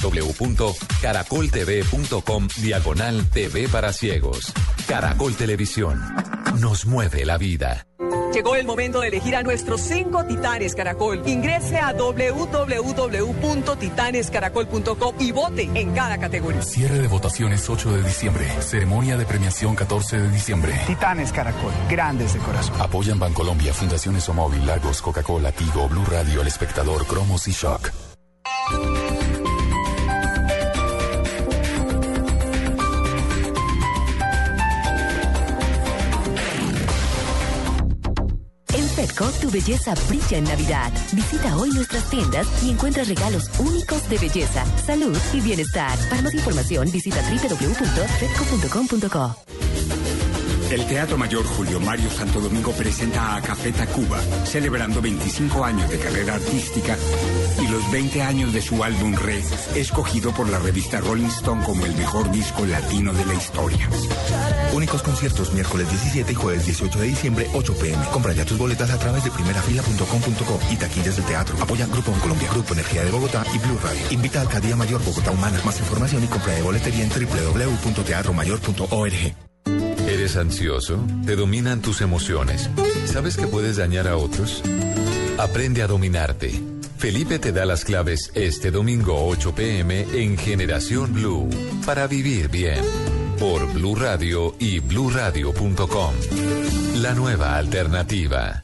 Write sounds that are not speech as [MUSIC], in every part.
www.caracoltv.com diagonal TV para ciegos. Caracol Televisión. Nos mueve la vida. Llegó el momento de elegir a nuestros cinco titanes Caracol. Ingrese a www.titanescaracol.com y vote en cada categoría. Cierre de votaciones 8 de diciembre. Ceremonia de premiación 14 de diciembre. Titanes Caracol, grandes de corazón. Apoyan Bancolombia, Fundaciones Omóvil, Lagos, Coca-Cola, Tigo, Blue Radio, El Espectador, Cromos y Shock. Tu belleza brilla en Navidad. Visita hoy nuestras tiendas y encuentra regalos únicos de belleza, salud y bienestar. Para más información, visita www.petco.com.co. El Teatro Mayor Julio Mario Santo Domingo presenta a Café Tacuba, celebrando 25 años de carrera artística y los 20 años de su álbum Red, escogido por la revista Rolling Stone como el mejor disco latino de la historia. Únicos conciertos miércoles 17 y jueves 18 de diciembre, 8 pm. Compra ya tus boletas a través de primerafila.com.co y taquillas del teatro. Apoya Grupo Colombia, Grupo Energía de Bogotá y Blue Radio. Invita a Alcaldía Mayor Bogotá Humana. Más información y compra de boletería en www.teatromayor.org. ¿Eres ansioso? ¿Te dominan tus emociones? ¿Sabes que puedes dañar a otros? Aprende a dominarte. Felipe te da las claves este domingo 8 pm en Generación Blue para vivir bien. Por Blue Radio y bluradio.com. La nueva alternativa.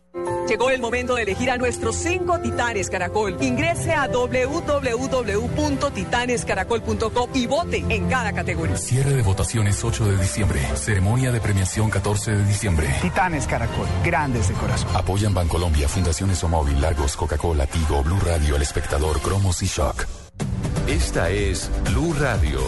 Llegó el momento de elegir a nuestros cinco titanes Caracol. Ingrese a www.titanescaracol.com y vote en cada categoría. Cierre de votaciones 8 de diciembre. Ceremonia de premiación 14 de diciembre. Titanes Caracol, grandes de corazón. Apoyan Bancolombia, Fundaciones Omóvil, Lagos, Coca-Cola, Tigo, Blue Radio, El Espectador, Cromos y Shock. Esta es Blue Radio.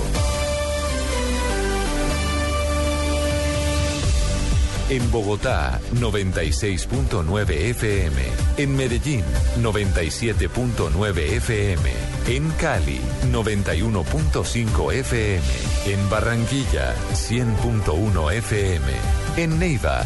En Bogotá, 96.9 FM. En Medellín, 97.9 FM. En Cali, 91.5 FM. En Barranquilla, 100.1 FM. En Neiva,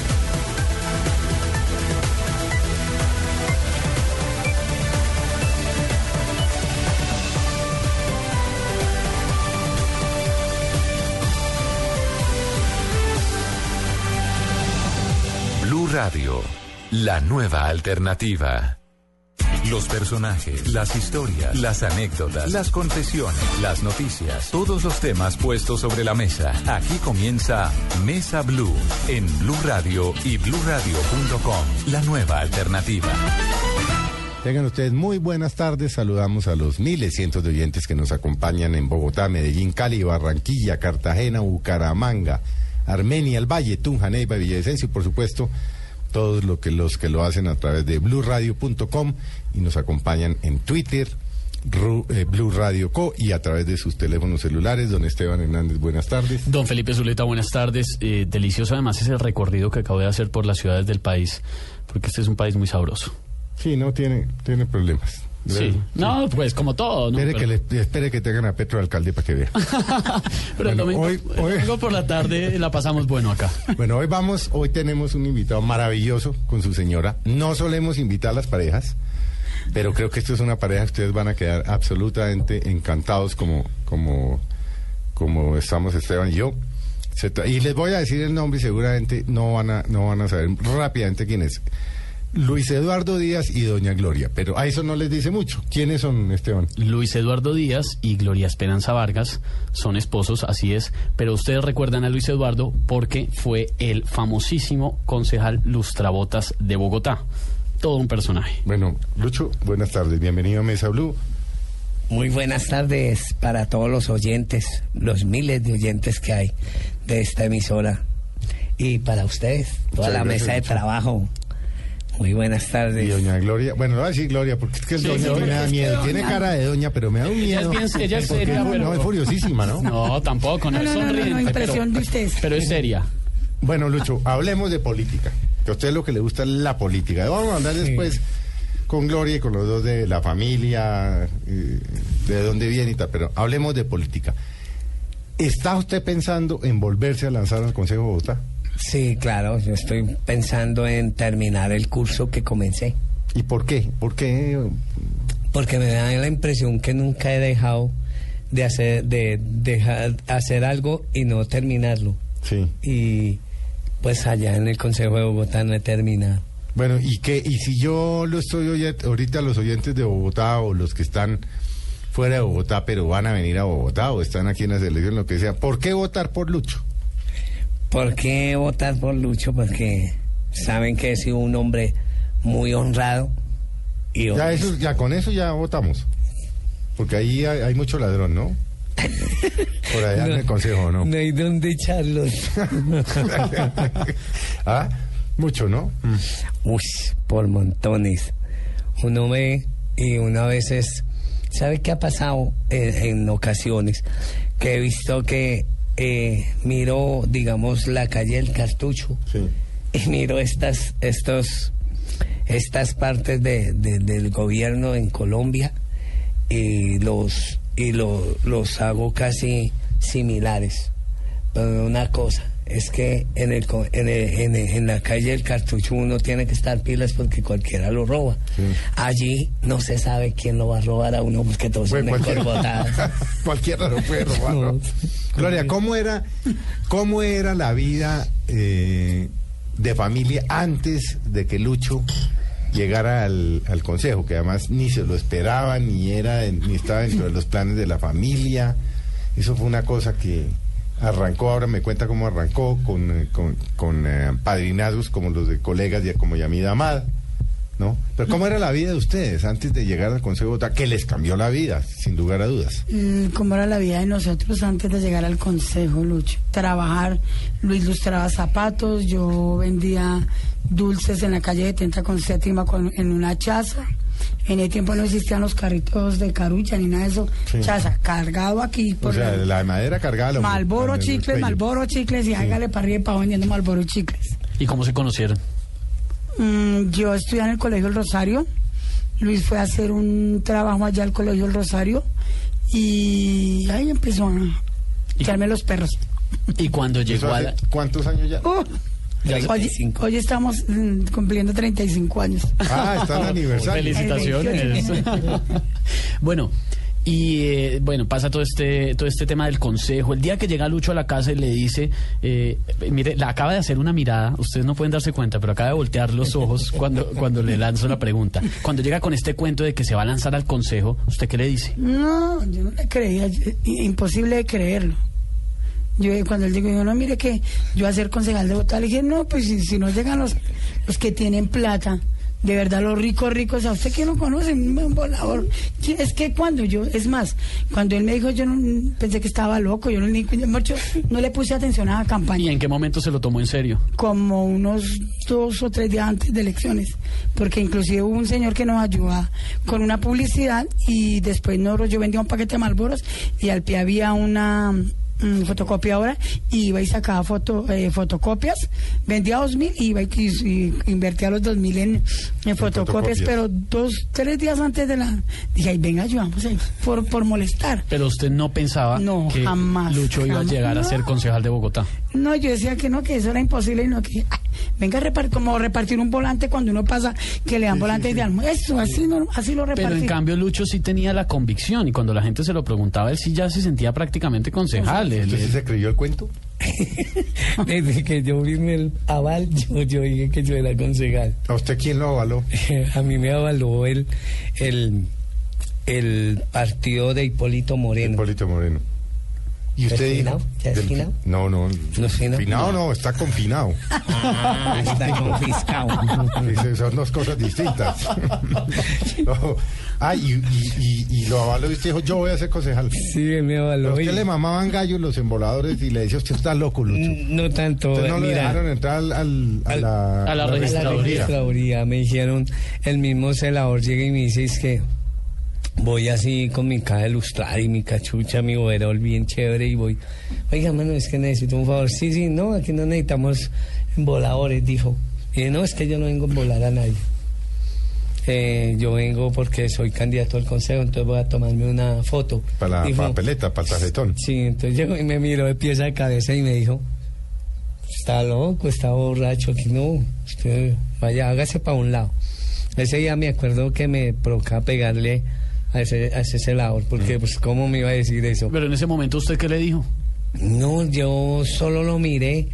La nueva alternativa. Los personajes, las historias, las anécdotas, las confesiones, las noticias, todos los temas puestos sobre la mesa. Aquí comienza Mesa Blue en Blue Radio y bluradio.com, la nueva alternativa. Tengan ustedes muy buenas tardes. Saludamos a los miles, cientos de oyentes que nos acompañan en Bogotá, Medellín, Cali, Barranquilla, Cartagena, Bucaramanga, Armenia, el Valle, Tunja, Neiva, Villavicencio y por supuesto todos lo que, los que lo hacen a través de bluradio.com y nos acompañan en Twitter, Ru, eh, Blue Radio Co y a través de sus teléfonos celulares. Don Esteban Hernández, buenas tardes. Don Felipe Zuleta, buenas tardes. Eh, delicioso además es el recorrido que acabo de hacer por las ciudades del país, porque este es un país muy sabroso. Sí, no tiene, tiene problemas. Sí. No, pues como todo. ¿no? Espere, Pero- que le, espere que tengan a Petro alcalde para que vea. [LAUGHS] Pero Bueno, domingo, hoy- hoy- domingo por la tarde la pasamos bueno acá. Bueno, hoy vamos, hoy tenemos un invitado maravilloso con su señora. No solemos invitar a las parejas, pero creo que esto es una pareja que ustedes van a quedar absolutamente encantados como, como, como estamos Esteban y yo. Y les voy a decir el nombre y seguramente no van a, no van a saber rápidamente quién es. Luis Eduardo Díaz y Doña Gloria, pero a eso no les dice mucho. ¿Quiénes son, Esteban? Luis Eduardo Díaz y Gloria Esperanza Vargas son esposos, así es, pero ustedes recuerdan a Luis Eduardo porque fue el famosísimo concejal Lustrabotas de Bogotá. Todo un personaje. Bueno, Lucho, buenas tardes, bienvenido a Mesa Blue. Muy buenas tardes para todos los oyentes, los miles de oyentes que hay de esta emisora. Y para ustedes, toda Muchas la gracias, mesa de Lucho. trabajo. Muy buenas Y tardes. Doña Gloria, bueno, le voy a decir Gloria porque es que el Sí, doña sí, me da miedo. Tiene cara de doña, pero me da un Ella es miedo. bien- ella es Porque seria, no, pero- no, es furiosísima, ¿no? No, tampoco, no, No, es no, no, no, no, impresión pero, de ustedes. pero es seria. Bueno, Lucho, hablemos de política. Que a usted lo que le gusta es la política. Vamos a hablar después con Gloria y con los dos de la familia, eh, de dónde viene y tal, pero hablemos de política. ¿Está usted pensando en volverse a lanzar al Consejo de Bogotá? Sí, claro, yo estoy pensando en terminar el curso que comencé. ¿Y por qué? ¿Por qué? Porque me da la impresión que nunca he dejado de hacer, de dejar hacer algo y no terminarlo. Sí. Y pues allá en el Consejo de Bogotá no he terminado. Bueno, ¿y qué? ¿Y si yo lo estoy oye- ahorita los oyentes de Bogotá o los que están fuera de Bogotá, pero van a venir a Bogotá o están aquí en la selección, lo que sea, ¿por qué votar por Lucho? ¿Por qué votar por Lucho? Porque saben que he sido un hombre muy honrado y Ya, eso, ya con eso ya votamos. Porque ahí hay, hay mucho ladrón, ¿no? Por allá [LAUGHS] en el consejo, ¿no? No hay dónde echarlos. [LAUGHS] ah, mucho, ¿no? Mm. Uy, por montones. Uno ve y uno a veces, ¿sabe qué ha pasado en, en ocasiones? Que he visto que eh, miro, digamos, la calle del cartucho Sí. y miro estas, estos, estas partes de, de- del gobierno en Colombia y los y lo- los hago casi similares. Pero una cosa es que en el, co- en, el- en, el- en la calle del cartucho uno tiene que estar pilas porque cualquiera lo roba. Allí no se sabe quién lo va a robar a uno porque todos son Bueno, cualquiera, encorbotados. [LAUGHS] cualquiera lo puede robar, ¿no? Gloria, ¿cómo era, cómo era la vida eh, de familia antes de que Lucho llegara al, al consejo? Que además ni se lo esperaba, ni era, ni estaba dentro de los planes de la familia. Eso fue una cosa que arrancó, ahora me cuenta cómo arrancó, con, eh, con, con, eh, como los de colegas y como Yamida Amad. ¿No? Pero ¿cómo era la vida de ustedes antes de llegar al Consejo de Bogotá? Que les cambió la vida, sin lugar a dudas. Mm, ¿Cómo era la vida de nosotros antes de llegar al consejo, Lucho? Trabajar, Luis lustraba zapatos, yo vendía dulces en la calle de Tenta con séptima en una chaza. En el tiempo no existían los carritos de carucha ni nada de eso. Sí. Chaza, cargado aquí por O sea, la- la de madera cargada. Malboro chicles, cuello. Malboro chicles y hágale para arriba y para vendiendo Malboro chicles. ¿Y cómo se conocieron? Mm, yo estudié en el Colegio El Rosario. Luis fue a hacer un trabajo allá al Colegio El Rosario y ahí empezó a echarme los perros. Y cuando ¿Eso llegó a la... ¿Cuántos años ya? Uh, hoy, 35. hoy estamos mm, cumpliendo 35 años. Ah, está el [LAUGHS] aniversario. Felicitaciones. [LAUGHS] bueno, y eh, bueno, pasa todo este todo este tema del consejo. El día que llega Lucho a la casa y le dice, eh, mire, la acaba de hacer una mirada, ustedes no pueden darse cuenta, pero acaba de voltear los ojos cuando, cuando le lanzo la pregunta. Cuando llega con este cuento de que se va a lanzar al consejo, ¿usted qué le dice? No, yo no le creía, imposible de creerlo. Yo eh, cuando él dijo, yo no, mire que yo a ser concejal de Bogotá, le dije, no, pues si, si no llegan los, los que tienen plata, de verdad los ricos, ricos, a usted que no conoce, un volador. ¿Quién- Es que cuando yo, es más, cuando él me dijo, yo no, pensé que estaba loco, yo no, mucho, no le puse atención a la ¿Y campaña, en qué momento se lo tomó en serio? como unos dos o tres días antes de elecciones, porque inclusive hubo un señor que nos ayudó con una publicidad y después nosotros, yo vendía un paquete de Malboros y al pie había una mm, fotocopiadora y iba y sacaba foto, eh, fotocopias, vendía dos mil y iba y, y invertía los dos mil en, en fotocopias, fotocopias. pero dos, tres días antes de la, dije, ay, venga, ayudamos ahí, por, por molestar. Pero usted no pensaba No, que jamás, Lucho iba a llegar a ser concejal de Bogotá. No, yo decía que no, que eso era imposible y no que ay, venga a repartir como repartir un volante cuando uno pasa que le dan volantes de almuerzo, así no, así lo repartí. Pero en cambio Lucho sí tenía la convicción y cuando la gente se lo preguntaba, él sí ya se sentía prácticamente concejal. ¿Usted sí él- se creyó el cuento? [LAUGHS] desde que yo firmé el aval, yo, yo dije que yo era concejal. ¿A usted quién lo avaló? [LAUGHS] A mí me avaló el, el, el partido de Hipólito Moreno. Hipólito Moreno. ¿Y usted finado? ¿Ya es del- finado? No, no. ¿No es finado? Finado no, está confinado. [LAUGHS] Ah, está confiscado. [LAUGHS] Dice, Son dos cosas distintas. [LAUGHS] No. Ah, y, y, y, y lo avaló y usted dijo, yo voy a ser concejal. Sí, me avaló. usted le mamaban gallos los emboladores y le decía, usted está loco, Lucho. No tanto, Usted no mira. dejaron entrar al, al- a la, a la A la registraduría. registraduría me dijeron, el mismo celador llega y me dice, es que voy así con mi caja de lustrar y mi cachucha, mi overol bien chévere y voy, oiga, mano, es que necesito un favor. Sí, sí, no, aquí no necesitamos voladores, dijo. Y dije, no, es que yo no vengo a volar a nadie. Eh, yo vengo porque soy candidato al consejo, entonces voy a tomarme una foto. Para la Dijo, papeleta, para el tarjetón. Sí, entonces llegó y me miró de pieza a cabeza y me dijo, está loco, está borracho, aquí no, usted vaya, hágase para un lado. Ese día me acuerdo que me provocaba pegarle a ese, a ese celador, porque pues cómo me iba a decir eso. Pero en ese momento, ¿usted qué le dijo? No, yo solo lo miré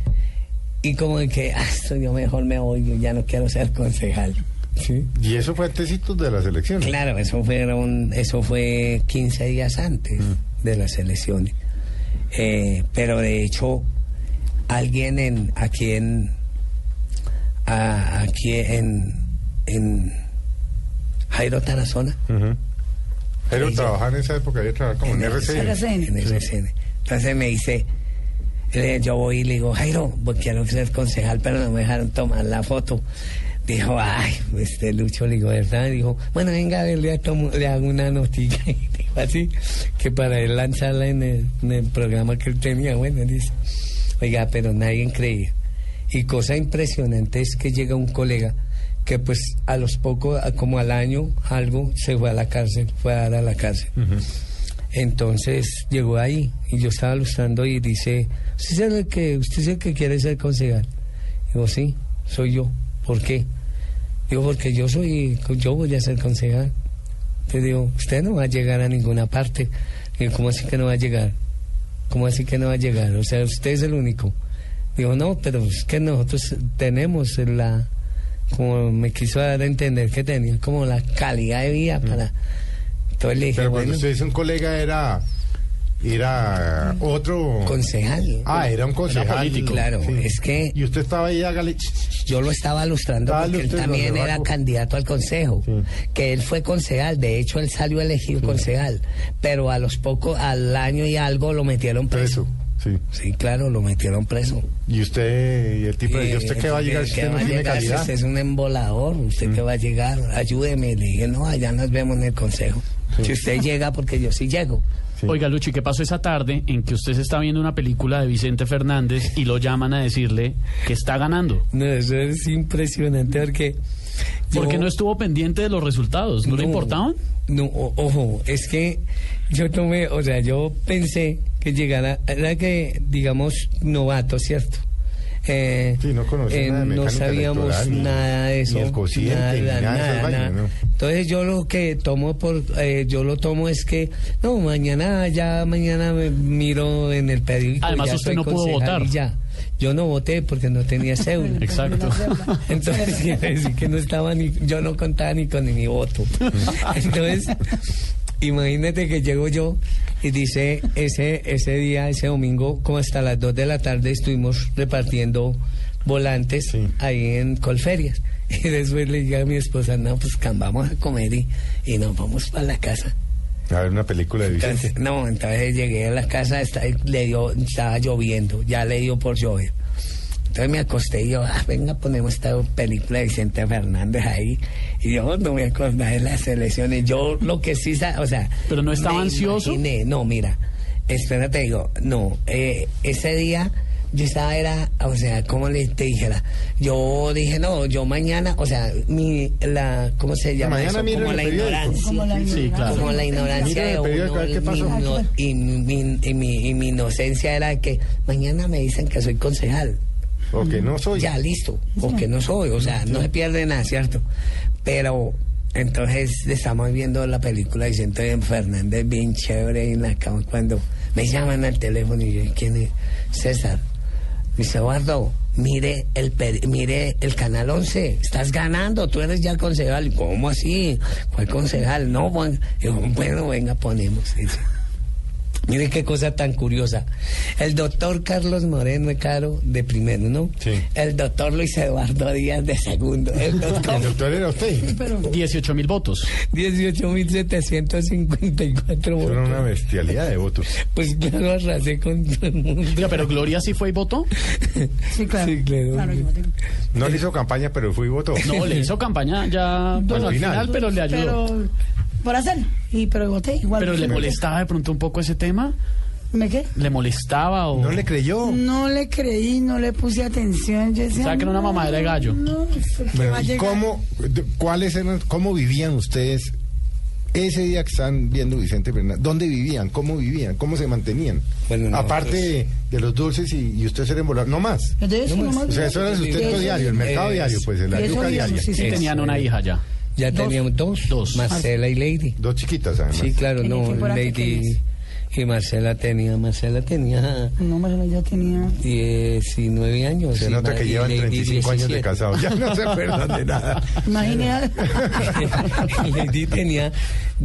y como de que, ah, esto yo mejor me voy, yo ya no quiero ser concejal. Sí. Y eso fue antecitos de las elecciones. Claro, eso fueron, eso fue 15 días antes de las elecciones. Eh, pero de hecho, alguien en aquí en a- aquí en en Jairo Tarazona. Pero Ahí ya. trabajar en esa época, había trabajado como en RCN. En RCN. Entonces me dice, eh, yo voy y le digo, Jairo, quiero ser concejal, pero no me dejaron tomar la foto. Dijo, ay, este Lucho, le digo, ¿verdad? Dijo, bueno, venga, a ver, le, tomo- le hago una noticia. [LAUGHS] Y dijo así, que para él lanzarla en el, en el programa que él tenía. Bueno, dice, oiga, pero nadie creía. Y cosa impresionante es que llega un colega que pues a los pocos, como al año, algo, se fue a la cárcel, fue a dar a la cárcel. Entonces llegó ahí y yo estaba lustrando y dice, ¿usted sabe el que, usted es el que quiere ser concejal? Digo, sí, soy yo. ¿Por qué? Digo, porque yo soy, yo voy a ser concejal. Te digo, usted no va a llegar a ninguna parte. Digo, ¿cómo así que no va a llegar? ¿Cómo así que no va a llegar? O sea, usted es el único. Digo, no, pero es que nosotros tenemos la, como me quiso dar a entender que tenía como la calidad de vida para... Entonces le dije, Pero cuando bueno, usted dice un colega era era otro concejal. Ah, era un concejal. Claro, Sí. es que Y usted estaba ahí, hágale. yo lo estaba lustrando Dale porque él también era candidato al consejo, que él fue concejal, de hecho él salió elegido concejal, pero a los pocos, al año y algo lo metieron preso. Sí. Sí, claro, lo metieron preso. Y usted, y el tipo le dijo, ¿usted qué va a llegar si ¿Qué usted no tiene llegar si calidad? Usted es un embolador, ¿usted qué va a llegar? Ayúdeme. Le dije, no, allá nos vemos en el consejo. Si usted llega, porque yo sí llego. Oiga, Luchi, ¿qué pasó esa tarde en que usted se está viendo una película de Vicente Fernández y lo llaman a decirle que está ganando? No, eso es impresionante porque... Porque yo- no estuvo pendiente de los resultados, ¿no, le importaban? No, o- ojo, es que yo tomé, o sea, yo pensé que llegara, era que, digamos, novato, ¿cierto? Eh, Sí, no conocía eh, nada de no sabíamos ni- nada de eso. ni el cociente, nada, ni nada. ¿no? Entonces yo lo que tomo por, eh, yo lo tomo es que, no, mañana, ya mañana me miro en el periódico. Además, ya usted no pudo votar. ya. Yo no voté porque no tenía [LAUGHS] cédula. Exacto. [LAUGHS] Entonces quiere decir que no estaba ni, yo no contaba ni con mi voto. [LAUGHS] Entonces, imagínate que llego yo y dice ese, ese día, ese domingo, como hasta las 2 de la tarde estuvimos repartiendo volantes ahí en Colferias. Y después le dije a mi esposa, no, pues cam, vamos a comer y, y nos vamos para la casa. A ver una película de Vicente. Entonces, no, entonces llegué a la casa, está- le dio, estaba lloviendo, ya le dio por llover. Entonces me acosté y yo, ah, venga, ponemos esta película de Vicente Fernández ahí. Y yo no me acordaba de las elecciones. Yo lo que sí, o sea. ¿Pero no estaba ansioso? imaginé- no, mira, espérate, digo, no, eh, ese día yo estaba, era, o sea, como le te dijera, yo dije, no, yo mañana, o sea, mi, la, ¿cómo se llama Mañana eso? Como la ignorancia. Como la Sí, ignorancia. claro. Como la ignorancia Mira de el periódico, a ver qué uno, pasó. mi ino- y, mi, y, mi, y mi inocencia era que mañana me dicen que soy concejal. O que no soy. Ya, listo. O que no soy. O sea, no se pierde nada, ¿cierto? Pero entonces estamos viendo la película de Vicente Fernández bien chévere en la cama cuando me llaman al teléfono y yo, ¿quién es? César. Dice, Eduardo, mire el, mire el canal 11, estás ganando, tú eres ya concejal. ¿Cómo así? ¿Cuál concejal? No, bueno, Digo, bueno venga, ponemos. Dice. Mire qué cosa tan curiosa. El doctor Carlos Moreno de Caro de primero, ¿no? Sí. El doctor Luis Eduardo Díaz de segundo. El [LAUGHS] doctor El doctor era usted. 18 [LAUGHS] mil votos. 18.754 Era votos. una bestialidad de votos. Pues claro, arrasé con todo el mundo. Oiga, pero Gloria sí fue y votó. [LAUGHS] Sí, claro. Sí, claro. Claro. No le hizo campaña, pero fue y votó. No, le hizo campaña ya bueno, al final. final, pero le ayudó. Pero por hacerlo. Y pero voté igual. Pero le molestaba de pronto un poco ese tema. ¿Me qué? ¿Le molestaba o.? No le creyó. No le creí, no le puse atención. Yo decía, ¿Sabe que era una mamadera de gallo? No, ¿qué Bueno, ¿y cómo, cuáles eran, cómo vivían ustedes ese día que están viendo Vicente Fernández? ¿Dónde vivían? ¿Cómo vivían? ¿Cómo se mantenían? Bueno, no, Aparte pues- de, de los dulces y, y ustedes eran volados, no más. Eso No más. O sea, eso era el sustento diario, el mercado es- diario, pues, la yuca sí, Sí, sí. tenían una hija ya. Ya Dos. teníamos dos. Dos. Marcela y Lady. Dos chiquitas, además. Sí, claro, ¿En no, Lady y Marcela tenía, Marcela tenía No, menos ya tenía. 19 años. Se y nota que y llevan Lady 35 años de 17. casados. Ya no se acuerdan de nada. Imagínate. [LAUGHS] Lady tenía,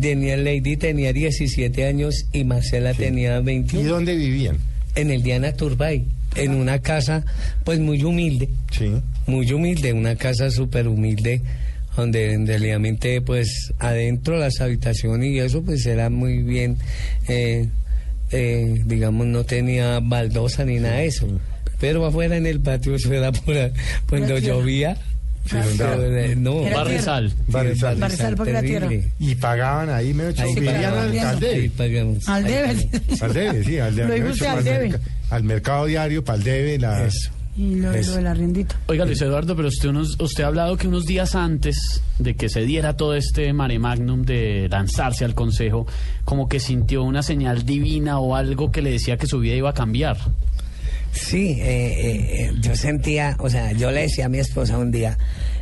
tenía, Lady tenía 17 años y Marcela tenía ¿Y 21. dónde vivían? En el Diana Turbay, en una casa pues muy humilde, Sí. muy humilde, una casa súper humilde, donde en realmente pues adentro las habitaciones y eso pues era muy bien, eh, eh, digamos no tenía baldosa ni nada de eso. Pero afuera en el patio eso era pura, cuando llovía, Sí, eh, no, Barrizal. Barrizal. Barrizal porque era tierra. terrible. Y pagaban ahí, me Ahí vivían pagaban. al, al debe. Al debe. Al debe, sí, al debe. Al mercado diario, para el debe, la... Eso. Y lo, lo del arriendito. Oiga, Luis Eduardo, pero usted, unos, usted ha hablado que unos días antes de que se diera todo este mare magnum de lanzarse al consejo, como que sintió una señal divina o algo que le decía que su vida iba a cambiar. Sí, eh, eh, eh, yo sentía, o sea, yo le decía a mi esposa un día,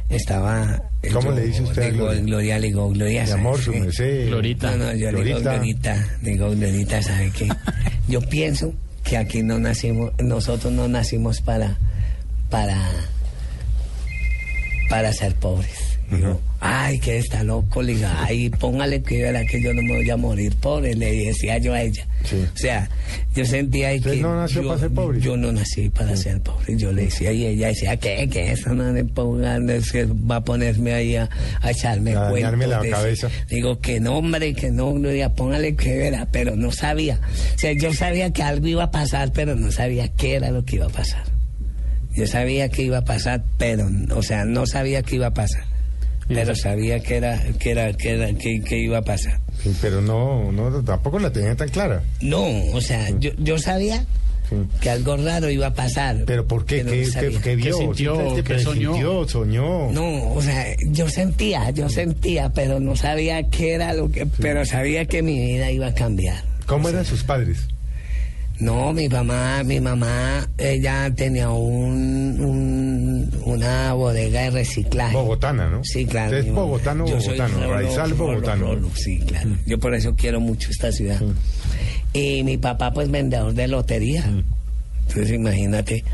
estaba... ¿Cómo yo le dice usted a Gloria? Gloria, le digo, Gloria, Mi ¿sabe amor, su merced. Glorita. No, no, yo le digo, Glorita. Glorita, digo, Glorita, ¿sabe qué? Yo pienso que aquí no nacimos, nosotros no nacimos para, para, para ser pobres. Ay, que está loco, le ay, póngale que verá que yo no me voy a morir pobre, le decía yo a ella. Sí. O sea, yo sentía ahí ¿Usted que no nació yo, para ser pobre? yo no nací para ser pobre, yo le decía, y ella decía, ¿qué? Que eso no me pongan, es que va a ponerme ahí a, a echarme A cuentos la de eso". cabeza. Digo que no, hombre, que no, Gloria, póngale que verá, pero no sabía. O sea, yo sabía que algo iba a pasar, pero no sabía qué era lo que iba a pasar. Yo sabía que iba a pasar, pero, o sea, no sabía qué iba a pasar. Pero sabía que era, que era, que era, que, que iba a pasar. Sí, pero no, no, tampoco la tenía tan clara. No, o sea, yo, yo sabía Sí. que algo raro iba a pasar. ¿Pero por qué? pero ¿Qué, no qué- qué vio? sintió? Simplemente ¿Qué soñó? presintió, soñó. No, o sea, yo sentía, yo sentía, pero no sabía qué era lo que, pero sabía que mi vida iba a cambiar. ¿Cómo eran sus padres? No, mi mamá, mi mamá, ella tenía un, un- una bodega de reciclaje. Bogotana, ¿no? Sí, claro. ¿Usted es bogotano Yo soy bogotano? rolo, Raizal bogotano. rolo, sí, claro. Yo por eso quiero mucho esta ciudad. Y mi papá, pues, vendedor de lotería. Entonces, imagínate.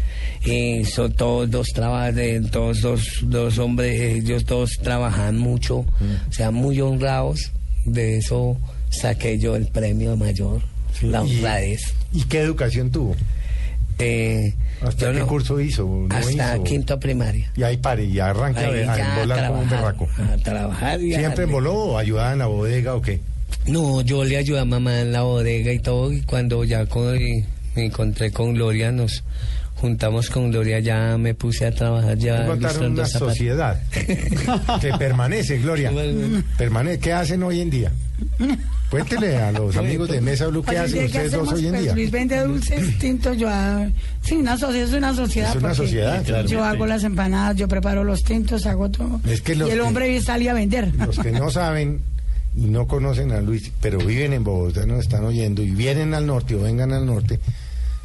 Y son todos dos trabajadores, todos dos, dos hombres, ellos dos trabajan mucho, o sea, muy honrados. De eso saqué yo el premio mayor, la ¿Y- honradez. ¿Y qué educación tuvo? Eh, ¿Hasta qué no- curso hizo? ¿No hasta hizo? quinto primaria. Y ahí pare, y arranca Ahí a, a como un berraco. a trabajar y ¿Siempre emboló o ayudaba en la bodega o qué? No, yo le ayudé a mamá en la bodega y todo, y cuando ya con- me encontré con Gloria, nos juntamos con Gloria, ya me puse a trabajar, ya Montaron una zapatos. sociedad [LAUGHS] que permanece, Gloria. Bueno. Permanece. ¿Qué hacen hoy en día? Cuéntele a los amigos de Mesa Blue qué hacen ¿qué ustedes dos hoy en Pues día. Luis vende dulces, [CLEARS THROAT] tintos, yo hago... Sí, una sociedad, es una sociedad. Es una sociedad, claro. Yo hago las empanadas, yo preparo los tintos, hago todo. Es que los y el que- hombre salía a vender. Los que no saben y no conocen a Luis, pero viven en Bogotá, nos están oyendo y vienen al norte o vengan al norte,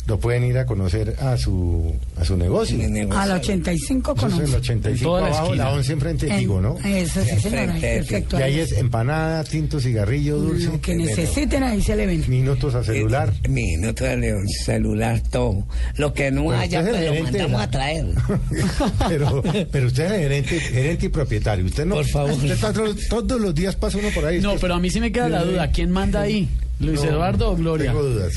lo pueden ir a conocer a su a su negocio. A la 85 Eso es con el 11. 85 toda la abajo, esquina. la 11 enfrente de En- Tigo, ¿no? Eso sí, señora, perfecto. Y ahí es empanada, tinto, cigarrillo, dulce, Lo que necesiten ahí se le ven. minutos a celular. Eh, minuto de celular, todo. Lo que no Pero haya, es pues lo mandamos la- a traer. [LAUGHS] pero, pero usted es el gerente, gerente y propietario. Usted no. Por favor. usted todos, todos los días pasa uno por ahí. No, Usted- pero a mí sí me queda la duda. ¿Quién manda ahí? ¿Luis No, Eduardo o Gloria? Tengo dudas.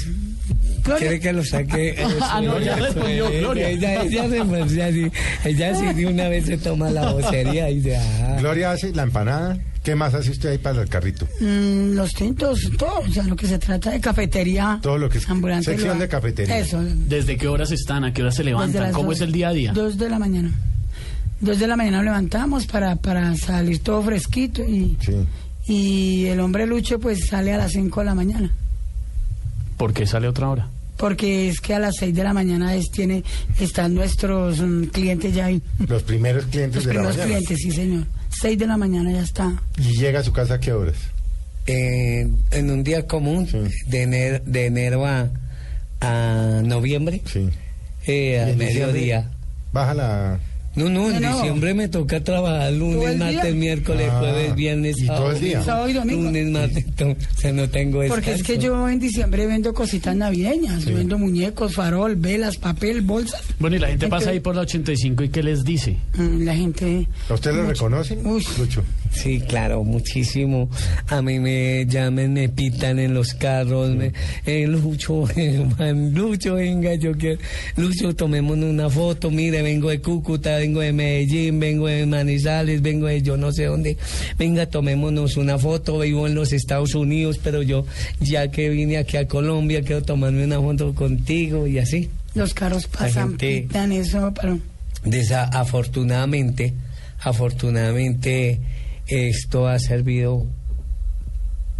¿Quiere que lo saque? [LAUGHS] Ah, no, ya respondió Gloria. Ella, ella, así. ella sí de una vez se toma la vocería y dice, ah. Gloria hace la empanada. ¿Qué más hace usted ahí para el carrito? Mm, los tintos, todo, o sea, lo que se trata de cafetería. Todo lo que es ambulante. sección de cafetería. Eso. ¿Desde qué horas están? ¿A qué horas se levantan? ¿Cómo dos- es el día a día? Dos de la mañana. Dos de la mañana nos levantamos para, para salir todo fresquito y, Sí. y el hombre Lucho pues sale a las 5 de la mañana. ¿Por qué sale otra hora? Porque es que a las 6 de la mañana es, tiene, están nuestros mm, clientes ya ahí. [LAUGHS] Los primeros clientes Los de la primeros mañana. clientes, sí señor. 6 de la mañana ya está. ¿Y llega a su casa a qué horas? Eh, en un día común, de enero, de enero a, a noviembre, Sí. eh, ¿Y a mediodía. Baja la. No, no, en No, no. diciembre me toca trabajar ¿Todo lunes, martes, miércoles, Ah, jueves, viernes, ¿y todo sábado, el día? Sábado y domingo. Lunes, martes, o sea, no tengo Porque es que descanso. yo en diciembre vendo cositas navideñas. Vendo muñecos, farol, velas, papel, bolsas. Bueno, y la gente pasa ahí por la 85 y ¿qué les dice? Mm, La gente... ¿A usted lo reconocen? Uy. Lucho. Sí, claro, muchísimo. A mí me llaman, me pitan en los carros, me, eh, Lucho, [LAUGHS] man, Lucho, venga, yo quiero, Lucho, tomémonos una foto, mire, vengo de Cúcuta, vengo de Medellín, vengo de Manizales, vengo de yo no sé dónde, venga, tomémonos una foto, vivo en los Estados Unidos, pero yo, ya que vine aquí a Colombia, quiero tomarme una foto contigo y así. Los carros pasan, pitan eso, pero... Desafortunadamente, afortunadamente, esto ha servido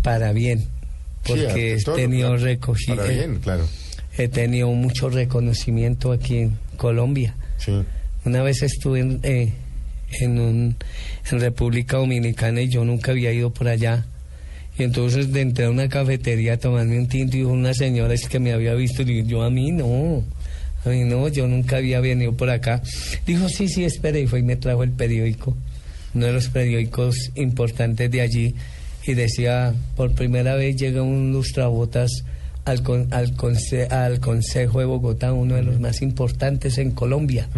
para bien, porque Sí, he tenido claro. recogido, Para bien, claro. he tenido mucho reconocimiento aquí en Colombia. Sí. Una vez estuve en, eh, en, un, en República Dominicana y yo nunca había ido por allá. Y entonces de entré a una cafetería a tomarme un tinto y dijo una señora es que me había visto y yo a mí no, a mí no, yo nunca había venido por acá. Dijo, sí, sí, espere, y fue y me trajo el periódico, uno de los periódicos importantes de allí, y decía, por primera vez llega un lustrabotas al, con- al, conse- al Consejo de Bogotá, uno de los más importantes en Colombia.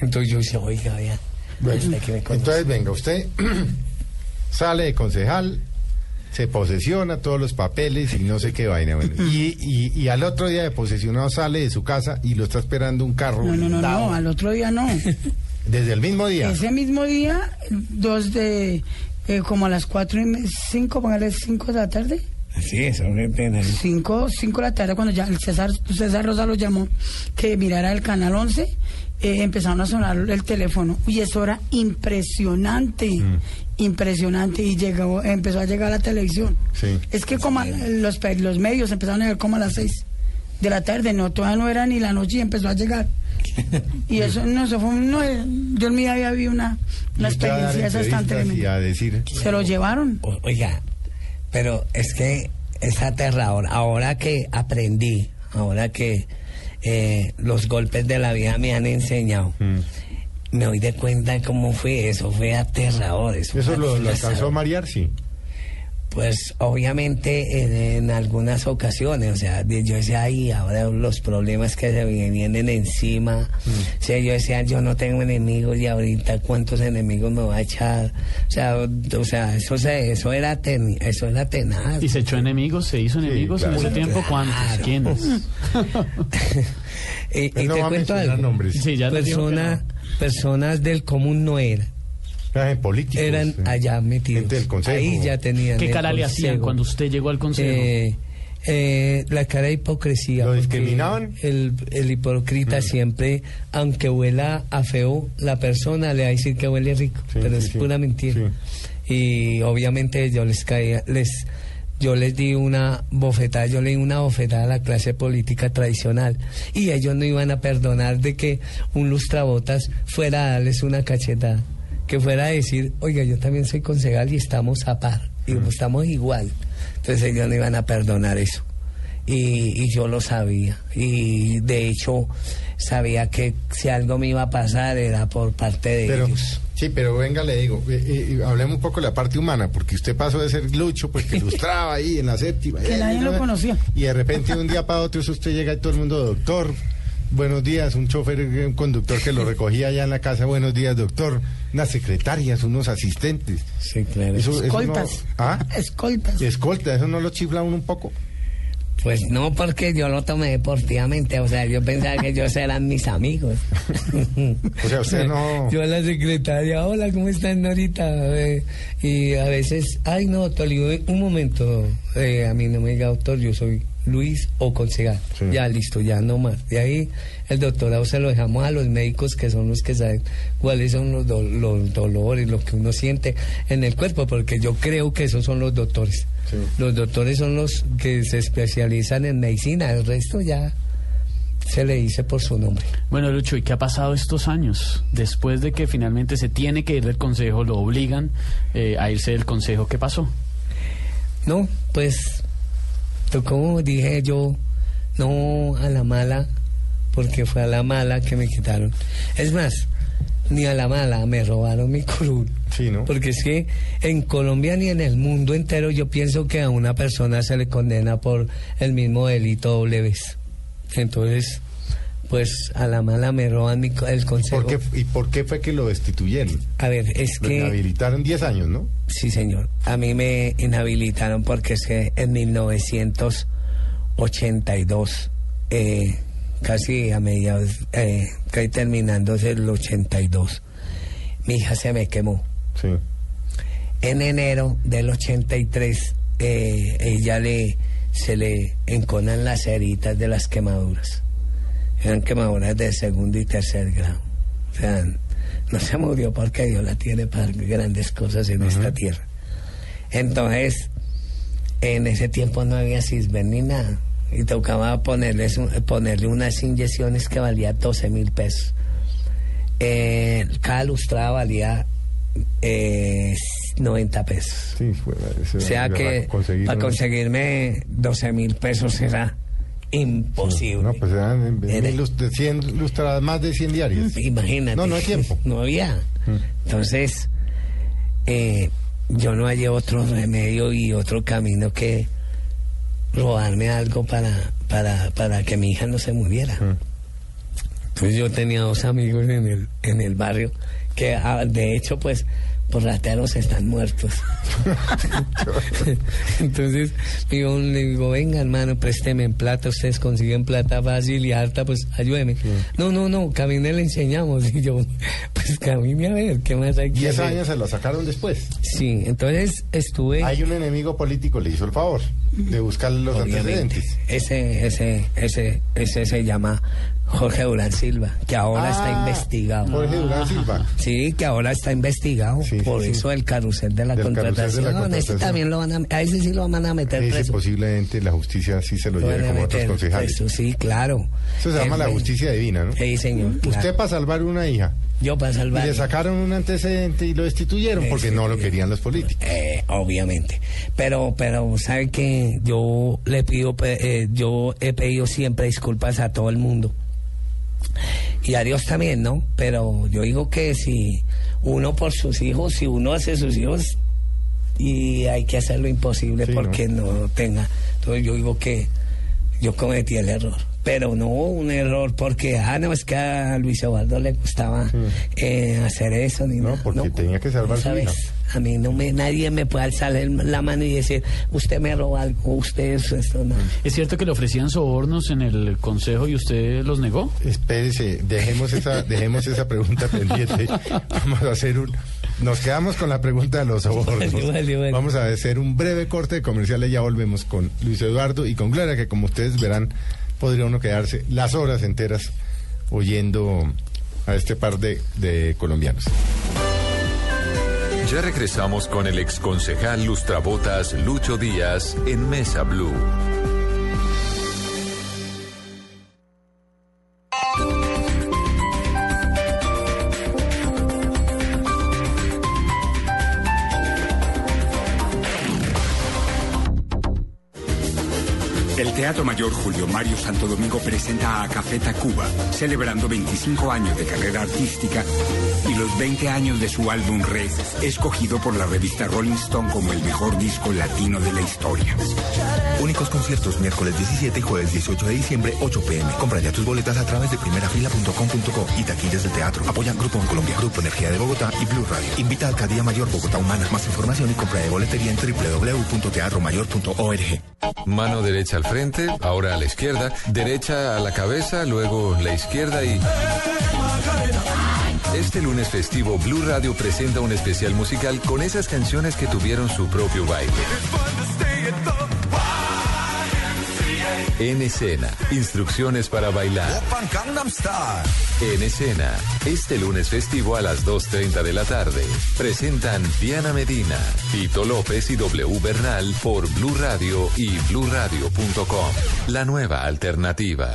Entonces yo decía, oiga, vea, Bueno, que me conoce. entonces venga, usted [CLEARS THROAT] sale de concejal, se posesiona todos los papeles y no sé qué vaina. bueno. [LAUGHS] y, y, y al otro día de posesionado sale de su casa y lo está esperando un carro. No, no, no, no, al otro día no. [LAUGHS] Desde el mismo día. Ese mismo día, dos de... eh, como a las cuatro y me- cinco, póngale cinco de la tarde. Sí, eso. Cinco, cinco de la tarde, cuando ya el César, César Rosa lo llamó, que mirara el canal 11, eh, empezaron a sonar el teléfono. Y eso era impresionante, impresionante. Y llegó, empezó a llegar a la televisión. Sí. Es que como a- los, los medios empezaron a ver como a las seis de la tarde, no, todavía no era ni la noche y empezó a llegar. [LAUGHS] Y eso, no, eso fue, un- no, eh, yo en mi vida había vivido una, experiencia esa y tremenda. decir. Se lo llevaron. O- Oiga, pero es que es aterrador. Ahora que aprendí, ahora que eh, los golpes de la vida me han enseñado, Mm. me doy de cuenta cómo fue eso. Fue aterrador. Eso, Eso fue lo, lo alcanzó a marear, sí. Pues obviamente en, en algunas ocasiones, o sea, yo decía, ay, ahora los problemas que se me vienen encima, o sea, yo decía, yo no tengo enemigos y ahorita cuántos enemigos me va a echar, o sea, o, o sea, eso se, eso era ten- eso era tenaz. ¿Y se echó enemigos? ¿Se hizo enemigos claro. en ese tiempo? ¿Cuántos? Claro. ¿Quiénes? [LAUGHS] [LAUGHS] y, y Él no te cuento algo. nombres. Sí, ya nos dijo que Persona- personas del común no eran, Eran políticos. eran eh, allá metidos. Gente del consejo. Ahí ya tenían. ¿Qué cara le hacían cuando usted llegó al consejo? Eh, eh, la cara de hipocresía. ¿Lo discriminaban? El, el hipócrita siempre, aunque huela a feo, la persona le va a decir que huele rico, Sí, pero sí, es sí. pura mentira. Y obviamente yo les caía, les, yo les di una bofetada, yo le di una bofetada a la clase política tradicional y ellos no iban a perdonar de que un lustrabotas fuera a darles una cachetada, que fuera a decir, oiga, yo también soy concejal y estamos a par, y estamos igual. Entonces ellos no iban a perdonar eso. y, y yo lo sabía. Y de hecho sabía que si algo me iba a pasar era por parte de Pero, ellos. sí, pero venga, le digo, eh, eh, hablemos un poco de la parte humana, porque usted pasó de ser Lucho, pues que ilustraba ahí en la séptima. [LAUGHS] Que eh, nadie lo conocía. Y de repente de un día para otro usted llega y todo el mundo, doctor, buenos días, un chofer, eh, un conductor que lo [LAUGHS] recogía allá en la casa, buenos días, doctor, unas secretarias, unos asistentes. Sí, claro. Eso- eso no- Escoltas. ¿Ah? Escoltas. Escolta, ¿eso no lo chifla uno un poco? Pues no, porque yo lo tomé deportivamente, o sea, yo pensaba que ellos eran mis amigos. [LAUGHS] O sea, usted no... Yo a la secretaria, hola, ¿cómo están ahorita? Eh, y a veces, ay no, doctor, un momento, eh, a mí no me diga doctor, yo soy Luis o concejal. Sí. Ya, listo, ya no más. De ahí el doctorado se lo dejamos a los médicos que son los que saben cuáles son los, do- los dolores, lo que uno siente en el cuerpo, porque yo creo que esos son los doctores. Sí. Los doctores son los que se especializan en medicina, el resto ya se le dice por su nombre. Bueno, Lucho, ¿y qué ha pasado estos años? Después de que finalmente se tiene que ir del consejo, lo obligan eh, a irse del consejo, ¿qué pasó? No, pues, como dije yo, no a la mala, porque fue a la mala que me quitaron. Es más, ni a la mala me robaron mi curul. Sí, ¿no? Porque es que en Colombia ni en el mundo entero yo pienso que a una persona se le condena por el mismo delito doble vez. Entonces, pues a la mala me roban mi, el consejo. ¿Por qué, ¿Y por qué fue que lo destituyeron? A ver, es Lo que... inhabilitaron 10 años, ¿no? Sí, señor. A mí me inhabilitaron porque es que en 1982, eh, casi a mediados, eh, casi terminándose el 82, mi hija se me quemó. Sí. En enero del 83, eh, ella le se le enconan las heritas de las quemaduras. Eran quemaduras de segundo y tercer grado. O sea, no se murió porque Dios la tiene para grandes cosas en esta tierra. Entonces, en ese tiempo no había cisben ni nada. Y tocaba ponerles ponerle unas inyecciones que valía 12 mil pesos. Eh, cada lustrada valía eh, 90 pesos. Sí, fue. O sea que para conseguirme 12 mil pesos era imposible. No, pues eran de 100 lustradas, más de 100 diarias. Imagínate. No, no hay tiempo. No había. Entonces, eh, yo no hallé otro remedio y otro camino que robarme algo para, para, para que mi hija no se muriera. Entonces yo tenía dos amigos en el, en el barrio que ah, de hecho pues por rateros están muertos. [LAUGHS] Entonces digo, le digo, venga hermano, présteme en plata, ustedes consiguen plata fácil y harta, pues ayúdeme. No, no, no, camine le enseñamos. [LAUGHS] Y yo, pues camine a ver, ¿qué más hay que 10 hacer? años se lo sacaron después. Sí, entonces estuve... Hay un enemigo político, le hizo el favor de buscar los Obviamente. antecedentes. Ese, ese, ese, ese se llama Jorge Durán Silva, que ahora está Ah, investigado. Jorge Durán Silva. Sí, que ahora está investigado Sí, por sí. eso el carrusel de la Del carrusel de la contratación. No, ese contratación. también lo van a, a ese sí lo van a meter Ese preso. posiblemente la justicia sí se lo lleve como otros concejales. preso, sí, claro. Eso se llama Eh, la justicia divina, ¿no? Sí, señor. claro. Usted para salvar una hija. Yo para Y salvar. le sacaron un antecedente y lo destituyeron porque no lo querían los políticos. Eh, obviamente. Pero, pero, ¿sabe que Yo le pido, eh, yo he pedido siempre disculpas a todo el mundo. Y a Dios también, ¿no? Pero yo digo que si uno por sus hijos, si uno hace sus hijos, y hay que hacer lo imposible Sí, porque ¿no? tenga. Entonces yo digo que yo cometí el error. Pero no un error porque, ah, no, es que a Luis Eduardo le gustaba eh, hacer eso ni No, nada. porque tenía que salvar su vez, A mí no me, nadie me puede alzar la mano y decir, usted me robó algo, usted eso, esto, no. ¿Es cierto que le ofrecían sobornos en el consejo y usted los negó? Espérese, dejemos esa, [LAUGHS] dejemos esa pregunta pendiente. Vamos a hacer un. Nos quedamos con la pregunta de los sobornos. Vale, vale, vale. Vamos a hacer un breve corte de comerciales. Ya volvemos con Luis Eduardo y con Gloria, que como ustedes verán, podría uno quedarse las horas enteras oyendo a este par de, de colombianos. Ya regresamos con el exconcejal Lustrabotas Lucho Díaz en Mesa Blue. Teatro Mayor Julio Mario Santo Domingo presenta a Café Tacuba, celebrando 25 años de carrera artística y los 20 años de su álbum Red, escogido por la revista Rolling Stone como el mejor disco latino de la historia. Únicos conciertos miércoles 17 y jueves 18 de diciembre, 8 pm. Compra ya tus boletas a través de primerafila.com.co y taquillas del teatro. Apoya Grupo en Colombia, Grupo Energía de Bogotá y Blue Radio. Invita a Alcaldía Mayor Bogotá Humana. Más información y compra de boletería en www.teatromayor.org. Mano derecha al frente, ahora a la izquierda, derecha a la cabeza, luego la izquierda y... Este lunes festivo, Blue Radio presenta un especial musical con esas canciones que tuvieron su propio baile. En escena, instrucciones para bailar. En escena, este lunes festivo a las 2.30 de la tarde. Presentan Diana Medina, Tito López y W Bernal por Blue Radio y bluradio.com. La nueva alternativa.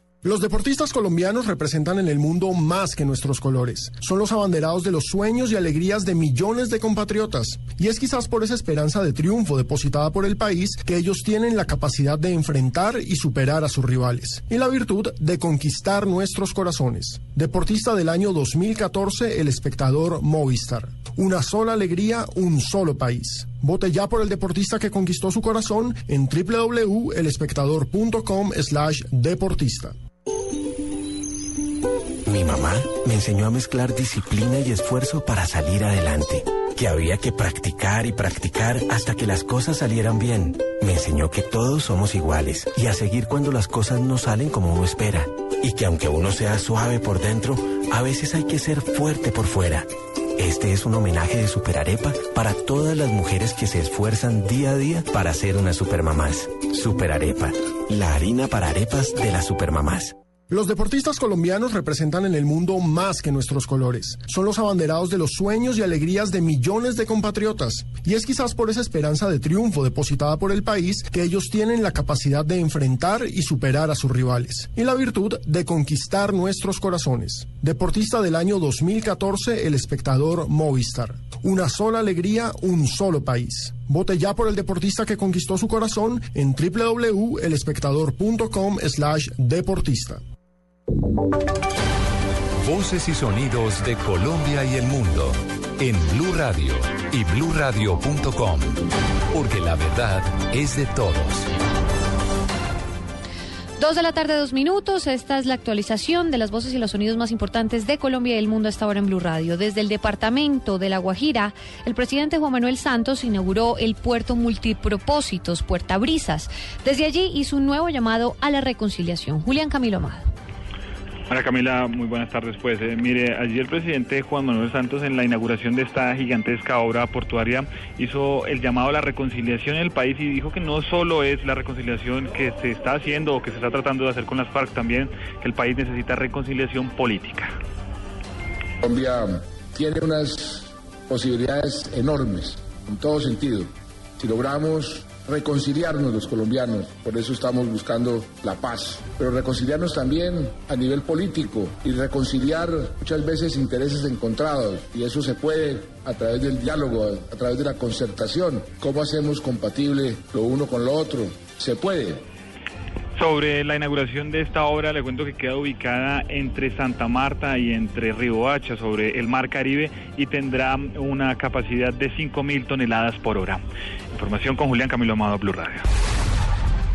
Los deportistas colombianos representan en el mundo más que nuestros colores. Son los abanderados de los sueños y alegrías de millones de compatriotas. Y es quizás por esa esperanza de triunfo depositada por el país que ellos tienen la capacidad de enfrentar y superar a sus rivales. Y la virtud de conquistar nuestros corazones. Deportista del año 2014, el espectador Movistar. Una sola alegría, un solo país. Vote ya por el deportista que conquistó su corazón en www.elespectador.com slash deportista. Mi mamá me enseñó a mezclar disciplina y esfuerzo para salir adelante, que había que practicar y practicar hasta que las cosas salieran bien. Me enseñó que todos somos iguales y a seguir cuando las cosas no salen como uno espera, y que aunque uno sea suave por dentro, a veces hay que ser fuerte por fuera. Este es un homenaje de Superarepa para todas las mujeres que se esfuerzan día a día para ser unas supermamás. Superarepa, la harina para arepas de las supermamás. Los deportistas colombianos representan en el mundo más que nuestros colores. Son los abanderados de los sueños y alegrías de millones de compatriotas. Y es quizás por esa esperanza de triunfo depositada por el país que ellos tienen la capacidad de enfrentar y superar a sus rivales. Y la virtud de conquistar nuestros corazones. Deportista del año 2014, el espectador Movistar. Una sola alegría, un solo país. Vote ya por el deportista que conquistó su corazón en www.elespectador.com slash deportista. Voces y sonidos de Colombia y el mundo en Blue Radio y bluradio.com, porque la verdad es de todos. Dos de la tarde, dos minutos. Esta es la actualización de las voces y los sonidos más importantes de Colombia y el mundo a esta hora en Blue Radio. Desde el departamento de La Guajira, el presidente Juan Manuel Santos inauguró el puerto multipropósitos Puerta Brisas. Desde allí hizo un nuevo llamado a la reconciliación. Julián Camilo Amado. Hola Camila, muy buenas tardes. Pues eh, mire, allí el presidente Juan Manuel Santos en la inauguración de esta gigantesca obra portuaria hizo el llamado a la reconciliación en el país y dijo que no solo es la reconciliación que se está haciendo o que se está tratando de hacer con las FARC, también que el país necesita reconciliación política. Colombia tiene unas posibilidades enormes en todo sentido. Si logramos reconciliarnos los colombianos, por eso estamos buscando la paz, pero reconciliarnos también a nivel político y reconciliar muchas veces intereses encontrados y eso se puede a través del diálogo, a través de la concertación. ¿Cómo hacemos compatible lo uno con lo otro? Se puede, sobre la inauguración de esta obra, le cuento que queda ubicada entre Santa Marta y entre Hacha, sobre el Mar Caribe, y tendrá una capacidad de 5.000 toneladas por hora. Información con Julián Camilo Amado, Blue Radio.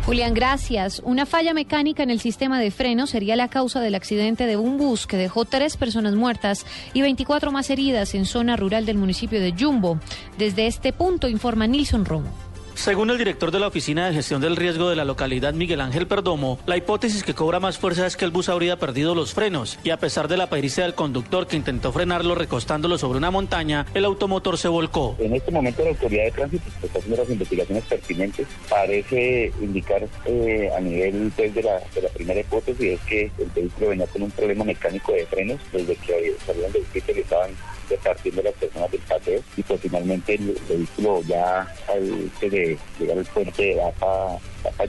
Julián, gracias. Una falla mecánica en el sistema de freno sería la causa del accidente de un bus que dejó tres personas muertas y 24 más heridas en zona rural del municipio de Jumbo. Desde este punto informa Nilson Romo. Según el director de la Oficina de Gestión del Riesgo de la localidad, Miguel Ángel Perdomo, la hipótesis que cobra más fuerza es que el bus habría perdido los frenos y a pesar de la pericia del conductor que intentó frenarlo recostándolo sobre una montaña, el automotor se volcó. En este momento la autoridad de tránsito está haciendo las investigaciones pertinentes. Parece indicar eh, a nivel pues, de, la, primera hipótesis es que el vehículo venía con un problema mecánico de frenos desde que salieron del sitio y estaban repartiendo las personas del paseo y pues finalmente el, vehículo ya al de llegar al puente de Bapa,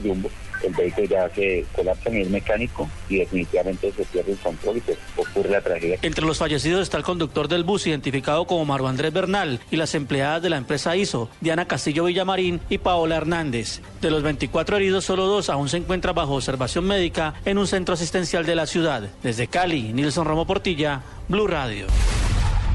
Jumbo el vehículo ya se colapsa a nivel mecánico y definitivamente se pierde el control y pues ocurre la tragedia. Entre los fallecidos está el conductor del bus identificado como Mario Andrés Bernal y las empleadas de la empresa ISO, Diana Castillo Villamarín y Paola Hernández. De los 24 heridos, solo dos aún se encuentran bajo observación médica en un centro asistencial de la ciudad. Desde Cali, Nilson Romo Portilla, Blue Radio.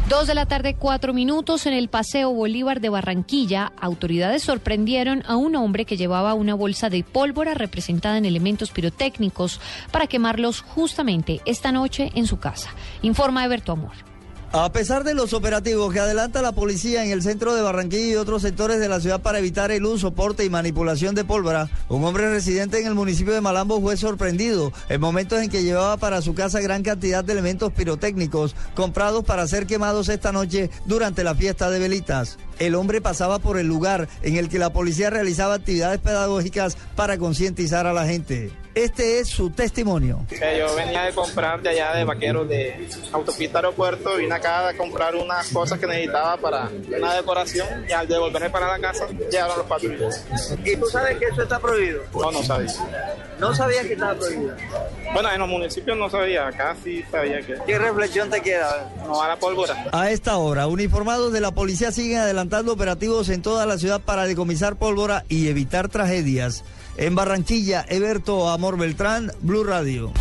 Dos de la tarde, cuatro minutos en el Paseo Bolívar de Barranquilla. Autoridades sorprendieron a un hombre que llevaba una bolsa de pólvora representada en elementos pirotécnicos para quemarlos justamente esta noche en su casa. Informa Eberto Amor. A pesar de los operativos que adelanta la policía en el centro de Barranquilla y otros sectores de la ciudad para evitar el uso, porte y manipulación de pólvora, un hombre residente en el municipio de Malambo fue sorprendido en momentos en que llevaba para su casa gran cantidad de elementos pirotécnicos comprados para ser quemados esta noche durante la fiesta de velitas. El hombre pasaba por el lugar en el que la policía realizaba actividades pedagógicas para concientizar a la gente. Este es su testimonio. Yo venía de comprar de allá de vaqueros de autopista aeropuerto, vine acá a comprar unas cosas que necesitaba para una decoración y al devolverme para la casa llegaron los patrulleros. ¿Y tú sabes que eso está prohibido? No, no sabía. ¿No sabía que estaba prohibido? Bueno, en los municipios no sabía, acá sí sabía que... ¿Qué reflexión te queda? No a la pólvora. A esta hora, uniformados de la policía siguen adelantando operativos en toda la ciudad para decomisar pólvora y evitar tragedias. En Barranquilla, Eberto Amor Beltrán, Blue Radio.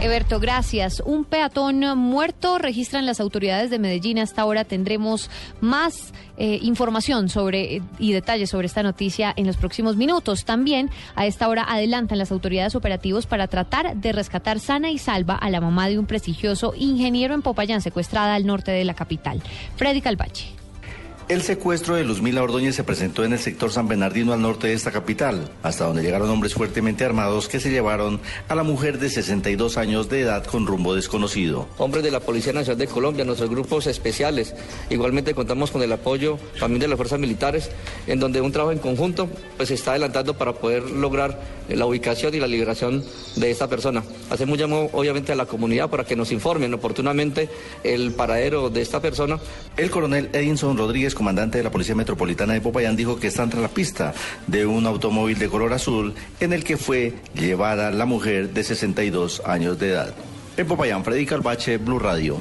Eberto, gracias. Un peatón muerto registran las autoridades de Medellín. Hasta ahora tendremos más eh, información sobre y detalles sobre esta noticia en los próximos minutos. También a esta hora adelantan las autoridades operativos para tratar de rescatar sana y salva a la mamá de un prestigioso ingeniero en Popayán secuestrada al norte de la capital. Freddy Calvache. El secuestro de Luzmila Ordóñez se presentó en el sector San Bernardino al norte de esta capital, hasta donde llegaron hombres fuertemente armados que se llevaron a la mujer de 62 años de edad con rumbo desconocido. Hombres de la Policía Nacional de Colombia, nuestros grupos especiales. Igualmente contamos con el apoyo también de las fuerzas militares, en donde un trabajo en conjunto pues, se está adelantando para poder lograr la ubicación y la liberación de esta persona. Hacemos llamo obviamente a la comunidad para que nos informen oportunamente el paradero de esta persona. El coronel Edinson Rodríguez comandante de la Policía Metropolitana de Popayán, dijo que están tras la pista de un automóvil de color azul en el que fue llevada la mujer de 62 años de edad. En Popayán, Freddy Carbache, Blue Radio.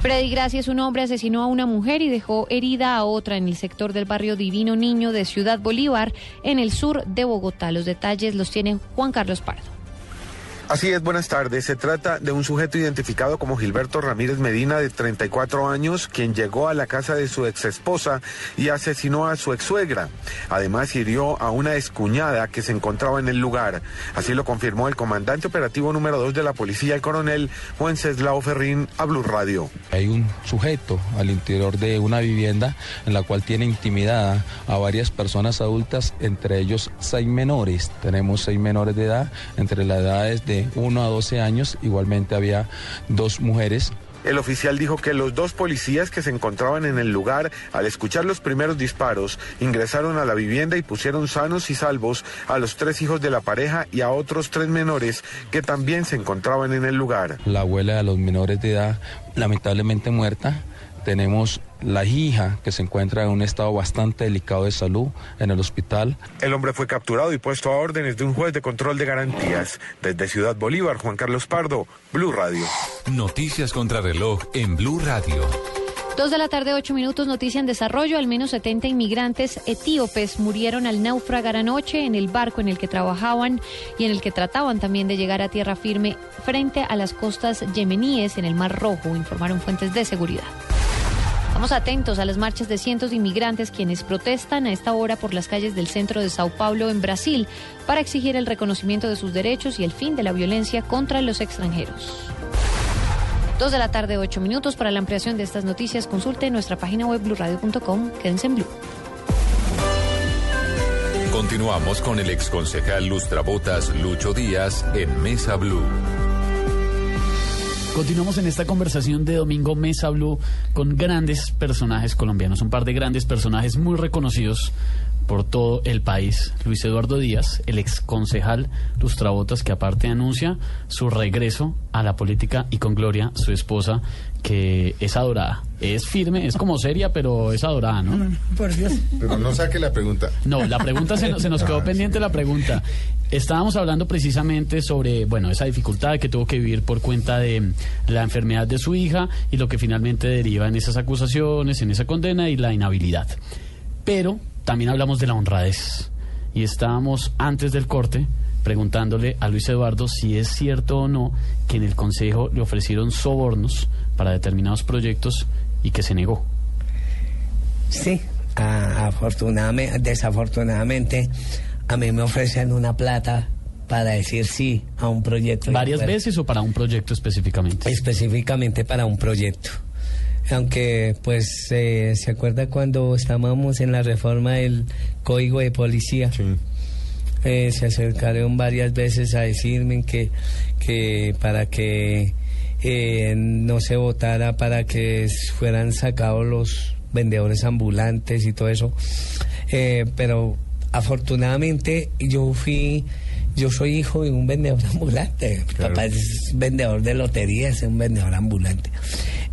Freddy Gracias, un hombre asesinó a una mujer y dejó herida a otra en el sector del barrio Divino Niño de Ciudad Bolívar, en el sur de Bogotá. Los detalles los tiene Juan Carlos Pardo. Así es, buenas tardes. Se trata de un sujeto identificado como Gilberto Ramírez Medina, de 34 años, quien llegó a la casa de su ex esposa y asesinó a su ex suegra. Además, hirió a una excuñada que se encontraba en el lugar. Así lo confirmó el comandante operativo número 2 de la policía, el coronel Juan Ceslao Ferrín, a Blue Radio. Hay un sujeto al interior de una vivienda en la cual tiene intimidada a varias personas adultas, entre ellos seis menores. Tenemos seis menores de edad, entre las edades de 1 a 12 años. Igualmente había dos mujeres el oficial dijo que los dos policías que se encontraban en el lugar, al escuchar los primeros disparos, ingresaron a la vivienda y pusieron sanos y salvos a los tres hijos de la pareja y a otros tres menores que también se encontraban en el lugar. La abuela de los menores de edad, lamentablemente muerta, tenemos la hija que se encuentra en un estado bastante delicado de salud en el hospital. El hombre fue capturado y puesto a órdenes de un juez de control de garantías. Desde Ciudad Bolívar, Juan Carlos Pardo, Blue Radio. Noticias contra reloj en Blue Radio. Dos de la tarde, ocho minutos, noticia en desarrollo. Al menos 70 inmigrantes etíopes murieron al naufragar anoche en el barco en el que trabajaban y en el que trataban también de llegar a tierra firme frente a las costas yemeníes en el Mar Rojo, informaron fuentes de seguridad. Estamos atentos a las marchas de cientos de inmigrantes quienes protestan a esta hora por las calles del centro de Sao Paulo en Brasil para exigir el reconocimiento de sus derechos y el fin de la violencia contra los extranjeros. Dos de la tarde, ocho minutos. Para la ampliación de estas noticias, consulte nuestra página web blurradio.com. Quédense en Blue. Continuamos con el exconcejal Lustrabotas Lucho Díaz en Mesa Blue. Continuamos en esta conversación de Domingo Mesa Blue con grandes personajes colombianos, un par de grandes personajes muy reconocidos por todo el país. Luis Eduardo Díaz, el ex concejal Lustrabotas, que aparte anuncia su regreso a la política y con Gloria, su esposa, que es adorada. Es firme, es como seria, pero es adorada, ¿no? Por Dios. Pero no saque la pregunta. No, la pregunta se, nos- se nos quedó Ah, pendiente la pregunta. Estábamos hablando precisamente sobre, bueno, esa dificultad que tuvo que vivir por cuenta de la enfermedad de su hija y lo que finalmente deriva en esas acusaciones, en esa condena y la inhabilidad. Pero también hablamos de la honradez. Y estábamos antes del corte preguntándole a Luis Eduardo si es cierto o no que en el Consejo le ofrecieron sobornos para determinados proyectos y que se negó. Sí, a- afortunadamente, desafortunadamente, a mí me ofrecen una plata para decir sí a un proyecto. ¿Varias veces o para un proyecto específicamente? Específicamente para un proyecto. Aunque, pues, eh, ¿se acuerda cuando estábamos en la reforma del Código de Policía? Eh, se acercaron varias veces a decirme que, que para que eh, no se votara, para que fueran sacados los vendedores ambulantes y todo eso. Eh, pero afortunadamente yo fui, yo soy hijo de un vendedor [LAUGHS] ambulante. Mi Papá es vendedor de loterías, es un vendedor ambulante.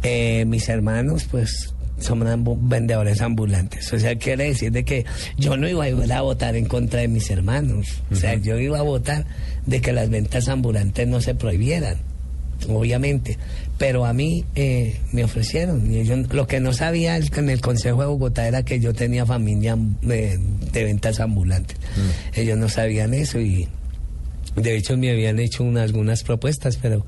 Eh, mis hermanos, pues son ambu- vendedores ambulantes. O sea, quiere decir de que yo no iba a ir a votar en contra de mis hermanos. O sea, yo iba a votar de que las ventas ambulantes no se prohibieran, obviamente. Pero a mí eh, me ofrecieron. Y ellos- lo que no sabía el- en el Consejo de Bogotá era que yo tenía familia eh, de ventas ambulantes. Ellos no sabían eso y de hecho me habían hecho una- algunas propuestas, pero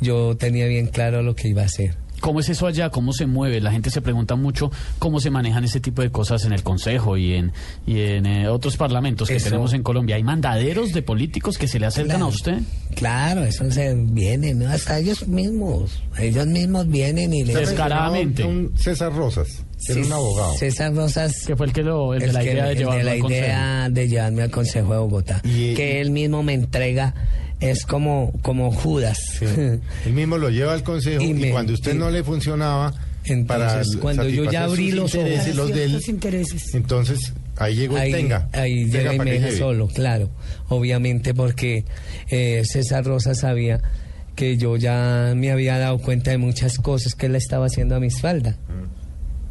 yo tenía bien claro lo que iba a hacer. ¿Cómo es eso allá? ¿Cómo se mueve? La gente se pregunta mucho cómo se manejan ese tipo de cosas en el Consejo y en, y en eh, otros parlamentos que Eso- tenemos en Colombia. ¿Hay mandaderos de políticos que se le acercan a usted? Claro, eso se viene, ¿no? hasta ellos mismos. Ellos mismos vienen y le Descaradamente. Un César Rosas, que era un abogado. César Rosas. Que fue el que lo, el de la que- idea de el llevarlo la al Consejo. idea de llevarme al Consejo de Bogotá. que él mismo me entrega, es como, como Judas. Él mismo lo lleva al consejo y, me- cuando usted y- no le funcionaba para Entonces, cuando yo ya abrí los intereses, ojos- los de él, intereses. entonces ahí llegó ahí, el tenga. ahí Tenga llega y para me deja solo, claro. Obviamente porque eh, César Rosa sabía que yo ya me había dado cuenta de muchas cosas que él estaba haciendo a mi espalda.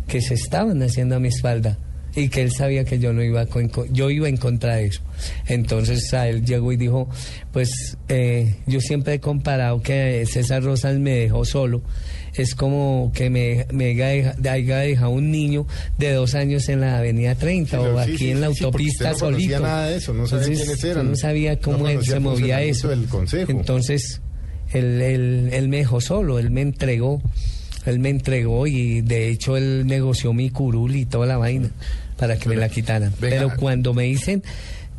Que se estaban haciendo a mi espalda. Y que él sabía que yo no iba con- yo iba en contra de eso. Entonces a él llegó y dijo, pues eh, yo siempre he comparado que César Rosas me dejó solo. Es como que me, me haya deja- haya dejado un niño de dos años en la avenida 30 Sí, o aquí sí, en la sí, autopista no solito. nada de eso, no sabía Entonces, quiénes eran. No sabía cómo No él conocía se movía eso. del consejo. Entonces, él, él, él me dejó solo, él me entregó. Él me entregó y de hecho él negoció mi curul y toda la vaina para que me la quitaran. venga. Pero cuando me dicen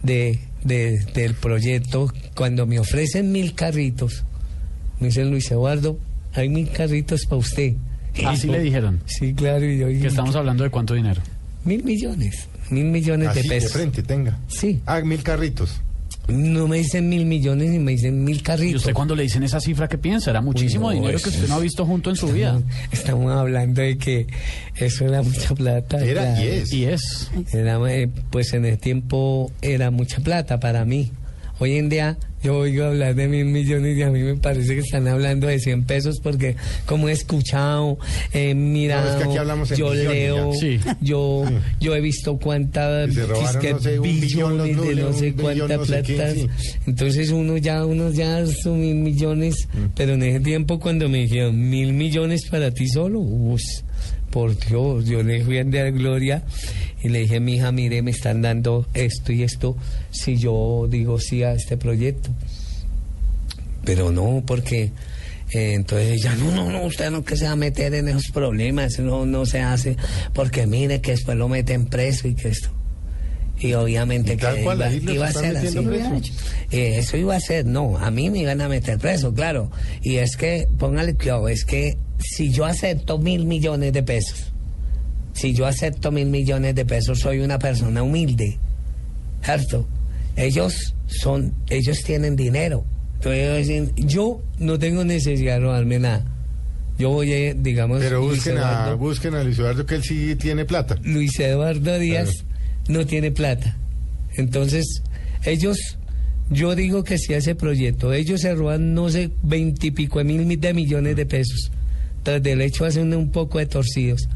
de, de- del proyecto, cuando me ofrecen mil carritos, me dicen Luis Eduardo, hay mil carritos para usted. Así Y le dijeron. Sí, claro. Y yo, Que estamos hablando de cuánto dinero. Mil millones, mil millones Así, de de pesos. frente, tenga. Sí. Ah, mil carritos. No me dicen mil millones ni me dicen mil ¿Y carritos. usted cuando le dicen esa cifra qué piensa? Era muchísimo Uy, no, dinero que usted no ha visto junto en su vida. Estamos hablando de que eso era mucha plata. Era y es. Y eh, pues en el tiempo era mucha plata para mí. Hoy en día yo oigo hablar de mil millones y a mí me parece que están hablando de 100 pesos porque como he escuchado, he mirado, No, es que yo leo. Sí. yo, yo he visto cuántas no sé, billones de no sé cuántas no sé qué, platas. sí. Entonces uno ya, uno ya son mil millones, Mm. pero en ese tiempo cuando me dijeron mil millones para ti solo, uff, por Dios, yo le fui a dar gloria y le dije, mi hija, mire, me están dando esto y esto si yo digo sí a este proyecto. Pero no, porque eh, entonces ella, no, no, no, usted no que se va a meter en esos problemas, no, no se hace, porque mire que después lo meten preso y que esto. Y obviamente tal que cual, iba, a ser así. Eh, eso iba a ser, no, a mí me iban a meter preso, claro. Y es que, póngale claro, es que si yo acepto mil millones de pesos, si yo acepto mil millones de pesos, soy una persona humilde. ¿cierto? Ellos son, ellos tienen dinero. Entonces ellos dicen, yo no tengo necesidad de robarme nada. Yo voy, a, digamos... Pero busquen a, Eduardo- busquen a Luis Eduardo que él sí tiene plata. Luis Eduardo Díaz no tiene plata. Entonces, ellos, yo digo que si ese proyecto, ellos se roban, no sé, veintipico mil de millones de pesos. Tras del hecho hacen un poco de torcidos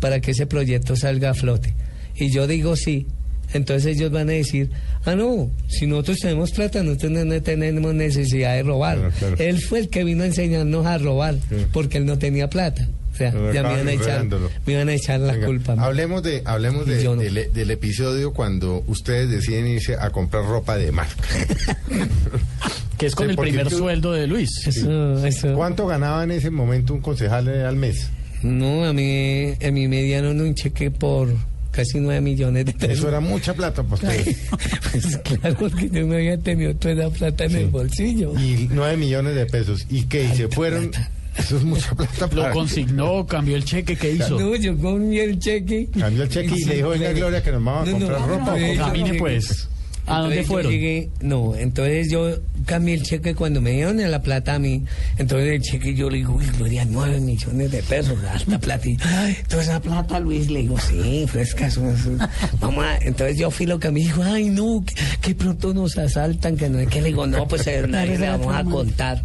para que ese proyecto salga a flote. Y yo digo sí. Entonces ellos van a decir, ah, no, si nosotros tenemos plata, nosotros no, tenemos necesidad de robar. Él fue el que vino a enseñarnos a robar, porque él no tenía plata. O sea, Pero ya me iban a echar, me iban a echar la Venga, culpa. Hablemos de, hablemos de- no. del, del episodio cuando ustedes deciden irse a comprar ropa de marca. [LAUGHS] Que es con Sí, el primer tú- sueldo de Luis. ¿Cuánto ganaba en ese momento un concejal eh, al mes? No, a mí, a mí me dieron un cheque por casi nueve millones de pesos. Eso era mucha plata para ustedes. [LAUGHS] Pues claro, porque yo no había tenido toda esa plata en el bolsillo. Y nueve millones de pesos. ¿Y qué? ¿Y se fueron? Eso es mucha plata Lo para... consignó, cambió el cheque, ¿qué hizo? No, yo comí el cheque. Cambió el cheque y le dijo, venga Gloria que nos vamos a No, no, comprar ropa. no. Camine pues. ¿A dónde fueron? llegué- no, entonces yo cambié el cheque cuando me dieron la plata a mí. Entonces el cheque yo le digo, uy, Gloria, nueve millones de pesos, alta plata. Y, ay, toda esa plata, Luis, le digo, sí, fresca. eso- eso". [LAUGHS] Vamos a- entonces yo fui lo que me dijo, ay, no, que, que pronto nos asaltan, que no es que le digo, no, pues eh, le vamos a contar.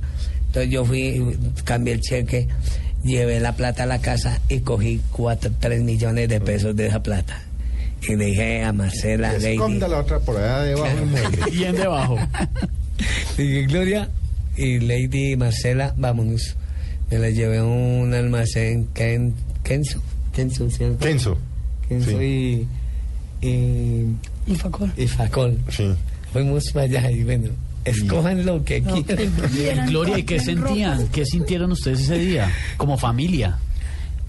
Entonces yo fui, cambié el cheque, llevé la plata a la casa y cogí cuatro, tres millones de pesos de esa plata. Y le dije a Marcela, Lady, Esconda la otra por allá debajo del mueble. [LAUGHS] Bien debajo. [LAUGHS] Dije, Gloria y Lady Marcela, vámonos. Me la llevé a un almacén, Ken, Kenzo. Kenzo, ¿cierto? Kenzo. Kenzo y, y... Y Facol. Y Facol. Sí. Fuimos para allá y bueno, escojan lo que quieran. Gloria, ¿y qué sentían? ¿Qué sintieron ustedes ese día? Como familia.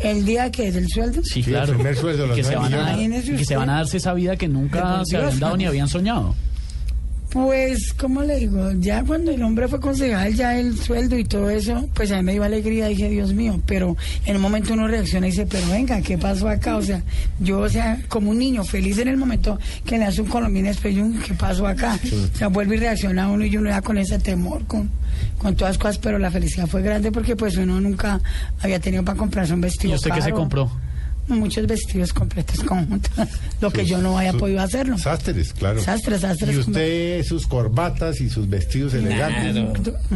El día que es el sueldo. Sí, Sí, el claro. primer sueldo, los que, se van a, que se van a darse esa vida que nunca se habían dado ni habían soñado. Pues, ¿cómo le digo? Ya cuando el hombre fue concejal, ya el sueldo y todo eso, pues a mí me dio alegría, dije, Dios mío, pero en un momento uno reacciona y dice, pero venga, ¿qué pasó acá? O sea, yo, o sea, como un niño feliz en el momento que le hace un colombiano después, ¿qué pasó acá? O sea, vuelve y reacciona uno y uno ya con ese temor, con, con todas las cosas, pero la felicidad fue grande porque pues uno nunca había tenido para comprarse un vestido ¿Y usted qué se compró? Muchos vestidos completos conjuntos, [LAUGHS] lo que yo no haya Sus- podido hacerlo. Sastres, claro. Sastres, sastres. Y usted, sus corbatas y sus vestidos elegantes.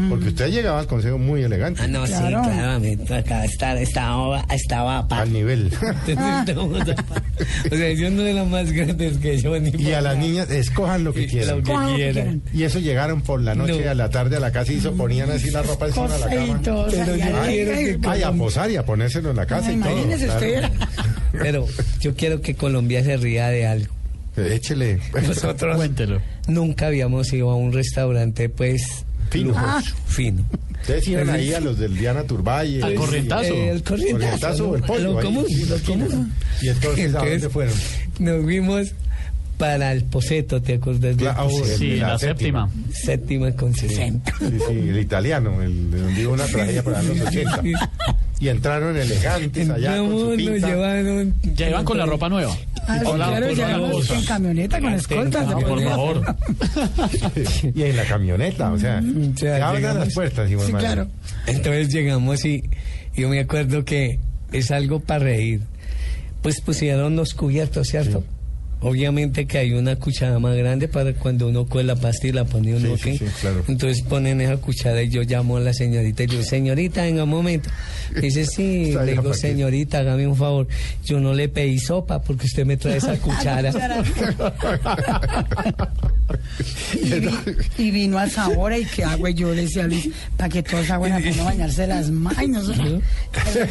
Porque usted llegaba al consejo muy elegante. Ah, no, sí, claramente. Acá está, estaba, estaba a. Al nivel. [LAUGHS] o sea, yo no de los más grandes que yo. Ni Y a las niñas, escojan lo que quieran. Lo que quieran. Y eso llegaron por la noche, No. a la tarde a la casa y eso ponían así la ropa encima de la cama. Pero ay, yo ay, quiero ay, que Ay, a posar y a ponérselo en la casa y todo. Imagínese claro. [LAUGHS] Pero yo quiero que Colombia se ría de algo. Échele. Nosotros Cuéntelo. nunca habíamos ido a un restaurante, pues, Fino. lujoso, fino. Ustedes iban ahí a los del Diana Turbay. Al el- corrientazo. Eh, el corrientazo. Corrientazo el pollo. Lo ahí, común, sí, lo común. Y entonces, ¿a Entonces, dónde fueron? Nos vimos para el Poseto, ¿te acuerdas de Sí, la séptima. Séptima con 60. Sí, sí, el italiano, el de donde hubo una tragedia para los 80. Y entraron elegantes allá con su pinta. llevaron. Ya iban con la ropa nueva. Ah, sí, claro, en camioneta con escoltas. Ah, por favor. [LAUGHS] y en la camioneta, o sea, O sea, se abran llegamos- las puertas. igual Sí, manera. claro. Entonces llegamos y yo me acuerdo que es algo para reír. Pues pusieron los cubiertos, ¿cierto? Obviamente que hay una cuchara más grande para cuando uno coge la pasta y la pone uno Sí, sí, aquí. sí, claro. Entonces ponen esa cuchara y yo llamo a la señorita y digo, señorita, venga un momento. Dice, sí, [LAUGHS] le digo, ¿para qué? señorita, hágame un favor. Yo no le pedí sopa porque usted me trae esa [LAUGHS] cuchara. [LAUGHS] Y, vi- y vino al sabor y que agua y yo le decía a Luis, para que todos agua a no bañarse las manos.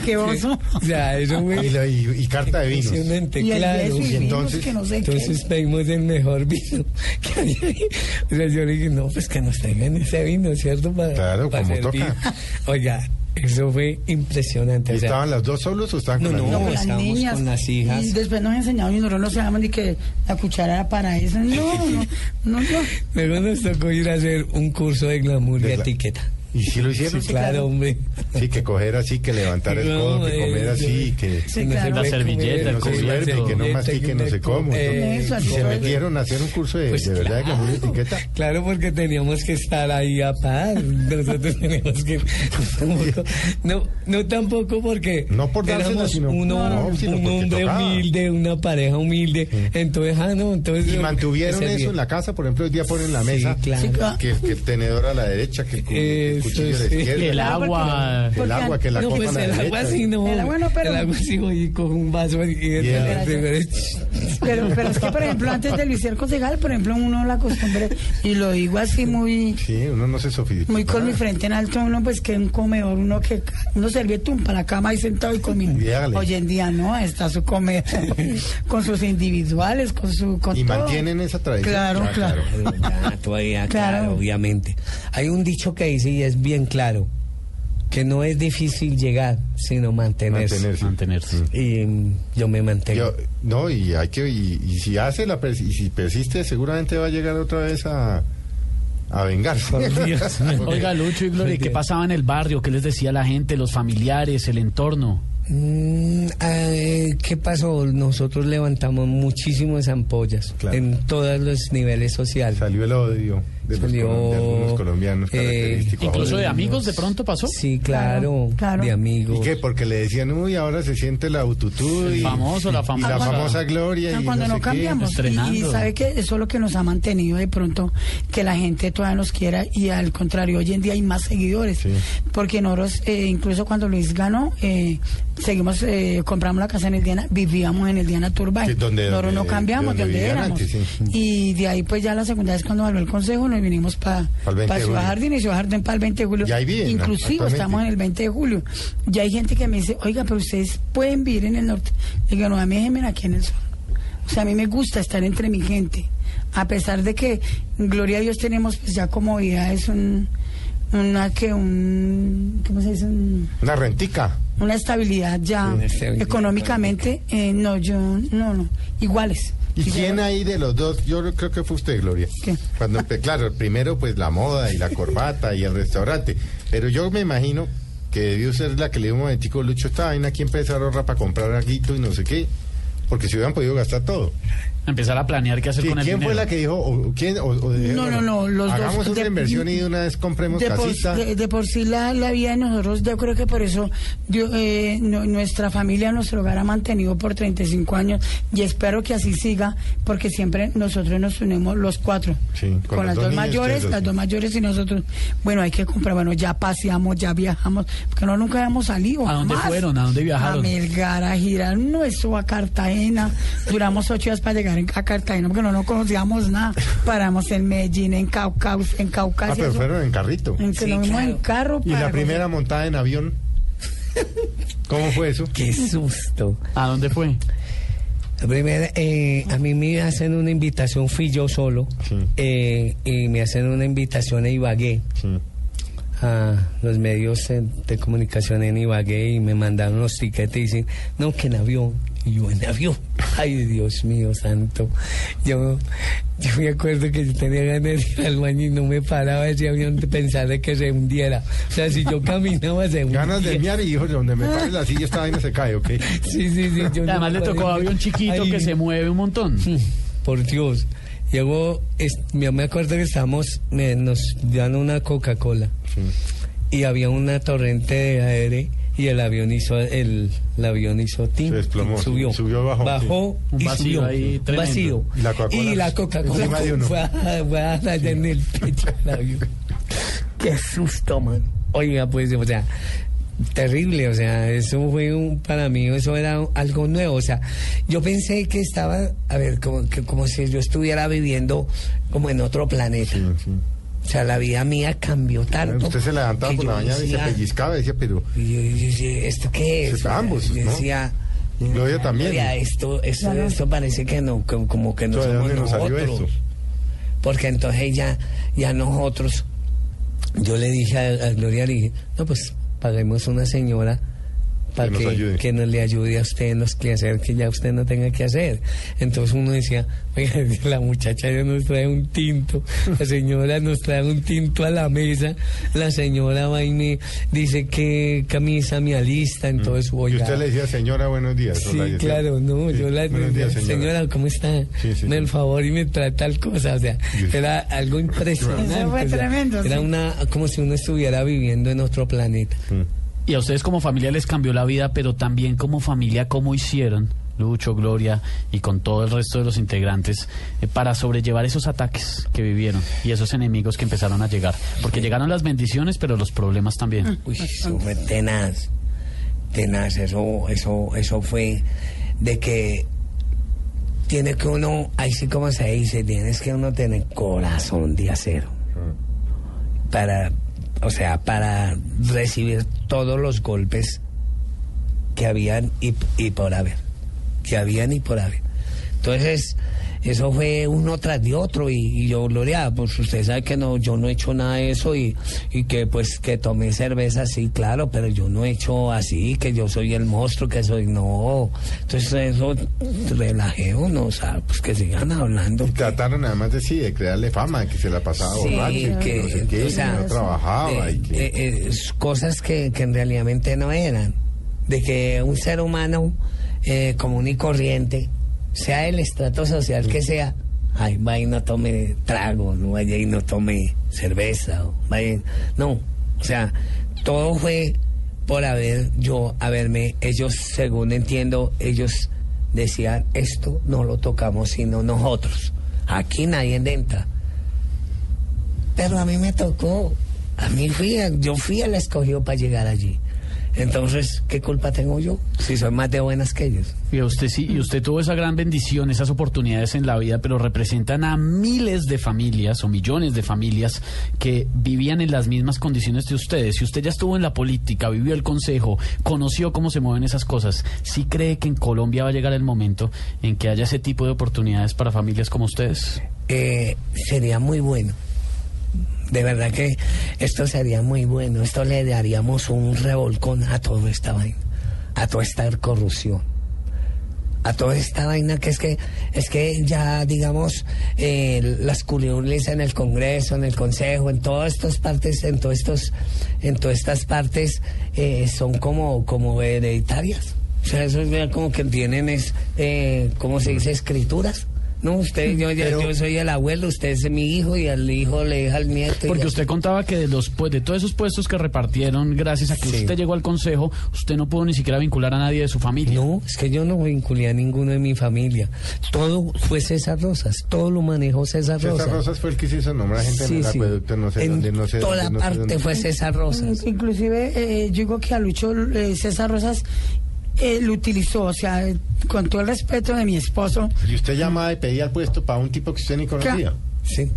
Qué oso. o sea, eso fue Y, la- y- y carta de vinos. Y claro. y entonces- que no sé qué. Entonces pedimos el mejor vino [LAUGHS] que había ahí. O sea, yo le dije, no, pues que nos traigan ese vino, ¿cierto? Para, Claro, para como toca. [LAUGHS] Oiga, eso fue impresionante. ¿Y o sea, estaban las dos solos o estaban No, con las no, niñas? las estábamos niñas. con las hijas. Y después nos enseñaron y nosotros no sabíamos ni que la cuchara era para eso. No, no, no, no. [LAUGHS] Luego nos tocó ir a hacer un curso de glamour y etiqueta. ¿Y si lo hicieron? Sí, claro, hombre. Sí, que coger así, que levantar el No, codo, que comer eh, así, que, Sí, claro. La servilleta, comer, que no se duerme, que no mastique, no sé cómo. Eh, y se metieron a hacer un curso de, Pues de verdad de glamour y etiqueta. Claro, porque teníamos que estar ahí a par. Nosotros [LAUGHS] teníamos que. no, no tampoco porque. No por dársela, éramos sino- uno- no, sino un hombre tocaba. humilde, una pareja humilde. Entonces, ah, no, entonces. Y mantuvieron eso en la casa, por ejemplo, hoy día ponen en la mesa claro. Sí, claro. que, que el tenedor a la derecha, que cuchillo izquierda. El agua. El agua, que la no, copa pues el agua sí no. El agua no, pero- El agua sí voy y cojo un vaso y, Yeah. Pero, pero es que, por ejemplo, antes de Luis el concejal, por ejemplo, uno la costumbre, y lo digo así muy Sí, uno no se sofistica. muy con mi frente en alto, uno pues que un comedor, uno que uno servía tum para la cama y sentado y comiendo. Hoy en día no, está su comedor [LAUGHS] con sus individuales, con su con Y todo. mantienen esa tradición. Claro, [LAUGHS] Ah, claro. Ya, todavía, claro. Claro. obviamente. Hay un dicho que dice y es bien claro, que no es difícil llegar, sino mantenerse. Mantenerse. Mantenerse. Y mm, yo me mantengo. Yo- no, y hay que, y, y si hace la, pers- y si persiste, seguramente va a llegar otra vez a, a vengarse. [LAUGHS] Oiga, Lucho y Gloria, ¿qué pasaba en el barrio? ¿Qué les decía la gente, los familiares, el entorno? Mm, eh, ¿Qué pasó? Nosotros levantamos muchísimas ampollas Claro. en todos los niveles sociales. Salió el odio de, los Salió, de algunos colombianos eh, característicos. Incluso de amigos de pronto pasó. Sí, claro, Claro, de ¿Y amigos. qué? Porque le decían, uy, ahora se siente la autotune El y, famoso, la y famosa. la famosa gloria. Y cuando no no, sé qué. cambiamos. Y, y sabe que eso es lo que nos ha mantenido de pronto que la gente todavía nos quiera y al contrario, hoy en día hay más seguidores. Sí. Porque nosotros, eh, incluso cuando Luis ganó, eh, seguimos, eh, compramos la casa en el Diana, vivíamos en el Diana Turbay. Que donde- nosotros no cambiamos de donde donde éramos. antes, sí. Y de ahí pues ya la segunda vez cuando habló el consejo nos vinimos para Pa'l 20 de Ciudad. Jardín y Ciudad Jardín para el 20 de julio. Y ahí viven, Inclusive estamos en el 20 de julio. Ya hay gente que me dice, oiga, pero ustedes pueden vivir en el norte. Digo, no, a mí déjenme aquí en el sur. O sea, a mí me gusta estar entre mi gente. A pesar de que, gloria a Dios, tenemos pues ya como vida, es un, una que un, ¿cómo se dice? Un- Una rentica. una estabilidad ya Una estabilidad económicamente. eh, no, yo, no, no, iguales. ¿Y Sí, quién ahí de los dos? Yo creo que fue usted, Gloria. ¿Qué? Cuando, claro, primero pues la moda y la corbata y el restaurante. Pero yo me imagino que debió ser la que le dio un momentico, Lucho, esta vaina aquí empezar a ahorrar para comprar aguito y no sé qué. Porque si hubieran podido gastar todo. Empezar a planear qué hacer con el ¿Quién dinero. fue la que dijo? O, ¿quién, o- o de- No, no, no, los dos. Hagamos una de- inversión y de una vez compremos de por, casita. de, de por sí la, la vida de nosotros, yo creo que por eso eh, nu- nuestra familia, nuestro hogar ha mantenido por 35 años y espero que así siga porque siempre nosotros nos unimos los cuatro. Sí, con, con las dos dos mayores, las dos. dos mayores y nosotros, bueno, hay que comprar, bueno, ya paseamos, ya viajamos, porque no nunca habíamos salido. ¿A dónde jamás. fueron? ¿A dónde viajaron? A Melgar, a girar, no, eso a Cartagena. Duramos ocho días para llegar en- a Cartagena porque no nos conocíamos nada. Paramos en Medellín, en Caucaus, en Ah, Caucasia. pero fueron en carrito. en que Sí, claro. en carro. Y la primera montada en avión. ¿Cómo fue eso? Qué susto. ¿A dónde fue? La primera, eh, a mí me hacen una invitación, fui yo solo, Sí. eh, y me hacen una invitación a Ibagué, Sí. a los medios eh, de comunicación en Ibagué, y me mandaron los tiquetes y dicen, no, que en avión, y yo en avión. [LAUGHS] Ay, Dios mío, santo. Yo, yo me acuerdo que yo tenía ganas de ir al baño y no me paraba ese avión de pensar de que se hundiera. O sea, si yo caminaba, se hundía. Ganas de miar y dijo, donde me pare la silla esta vaina se cae, ¿ok? Sí, sí, sí. yo no Además le me tocó avión chiquito Ay, que se mueve un montón. Por Dios. Llegó, es- yo me acuerdo que estábamos, me- nos dan una Coca-Cola y había una torrente de aire y el avión hizo, el, el avión hizo tim, Se desplomó, subió, subió, bajó, bajó sí. Un y vacío subió, ahí un tremendo. vacío. Y la Coca-Cola fue a- allá en el pecho del avión. Qué susto, man. Oiga, pues, o sea, terrible, o sea, eso fue un, para mí, eso era algo nuevo, o sea, yo pensé que estaba, a ver, como, que, como si yo estuviera viviendo como en otro planeta. Sí, sí. O sea, la vida mía cambió tanto. Usted se levantaba por yo la mañana y se decía- pellizcaba y decía, pero y yo, yo decía, ¿esto qué es? Ambos, yo ¿no? decía, Gloria también. Gloria, esto, esto, esto parece que no, que- como que no ¿De somos dónde nos salió nosotros. esto? Porque entonces ya, ya nosotros, yo le dije a, a Gloria, le dije, no, pues paguemos una señora para nos que, nos le ayude a usted en los quehaceres que ya usted no tenga que hacer. Entonces uno decía, oiga, [LAUGHS] la muchacha ya nos trae un tinto, la señora nos trae un tinto a la mesa, la señora va y me dice que camisa me alista, entonces voy Mm. Y usted le decía, señora, buenos días. Sí, claro, no, Sí, yo la buenos días, señora. señora. ¿cómo está? Sí, sí, Me sí. el favor y me trae tal cosa, o sea, era algo [LAUGHS] impresionante. Eso fue o sea, tremendo, Era una, como si uno estuviera viviendo en otro planeta. Y a ustedes como familia les cambió la vida, pero también como familia, ¿cómo hicieron? Lucho, Gloria y con todo el resto de los integrantes eh, para sobrellevar esos ataques que vivieron y esos enemigos que empezaron a llegar. Porque llegaron las bendiciones, pero los problemas también. Uy, eso fue tenaz, tenaz, eso, eso, eso fue de que tiene que uno, ahí sí como se dice, tienes que uno tener corazón de acero para, o sea, para recibir todos los golpes que habían y, por haber, que habían y por haber. Entonces, eso fue uno tras de otro y, y yo, Gloria, pues usted sabe que no, yo no he hecho nada de eso y, y que pues que tomé cerveza, sí, claro, pero yo no he hecho así, que yo soy el monstruo, que soy, no. Entonces eso relajé uno, o sea, pues que sigan hablando. Y trataron además de sí, de crearle fama, que se la pasaba Sí, borracho, que, no sé qué, o y sea, que no trabajaba. eh, y que... eh, eh, cosas que, que realmente no eran. De que un ser humano eh, común y corriente, sea el estrato social que sea, ay, vaya y no tome trago, no vaya y no tome cerveza, vaya, no, o sea, todo fue por haber yo, haberme, ellos, según entiendo, ellos decían, esto no lo tocamos sino nosotros, aquí nadie entra. Pero a mí me tocó, a mí fui, yo fui el escogido para llegar allí. Entonces, ¿qué culpa tengo yo? Si soy más de buenas que ellos. Y usted sí, y usted tuvo esa gran bendición, esas oportunidades en la vida, pero representan a miles de familias o millones de familias que vivían en las mismas condiciones de ustedes. Si usted ya estuvo en la política, vivió el consejo, conoció cómo se mueven esas cosas, ¿sí cree que en Colombia va a llegar el momento en que haya ese tipo de oportunidades para familias como ustedes? Eh, sería muy bueno. De verdad que esto sería muy bueno. Esto le daríamos un revolcón a toda esta vaina, a toda esta corrupción, a toda esta vaina que es que es que ya digamos eh, las curiones en el Congreso, en el Consejo, en todas estas partes, en todos estos, en todas estas partes eh, son como como hereditarias. O sea, eso es como que tienen es, eh, ¿cómo se dice? Escrituras. No, usted, yo, yo- Pero- yo soy el abuelo, usted es mi hijo y al hijo le deja al nieto. Porque así. usted contaba que de los pues, de todos esos puestos que repartieron, gracias a que Sí. usted llegó al consejo, usted no pudo ni siquiera vincular a nadie de su familia. No, es que yo no vinculé a ninguno de mi familia. Todo fue César Rosas, todo lo manejó César Rosas. César Rosas fue el que se hizo nombrar gente en Sí, el sí. acueducto, no sé En dónde, no sé toda dónde, no sé parte dónde. fue César Rosas. [LAUGHS] Inclusive eh, yo digo que a Lucho eh, César Rosas eh, lo utilizó, o sea, con todo el respeto de mi esposo, Y usted llamaba y pedía el puesto para un tipo que usted ni conocía. Sí.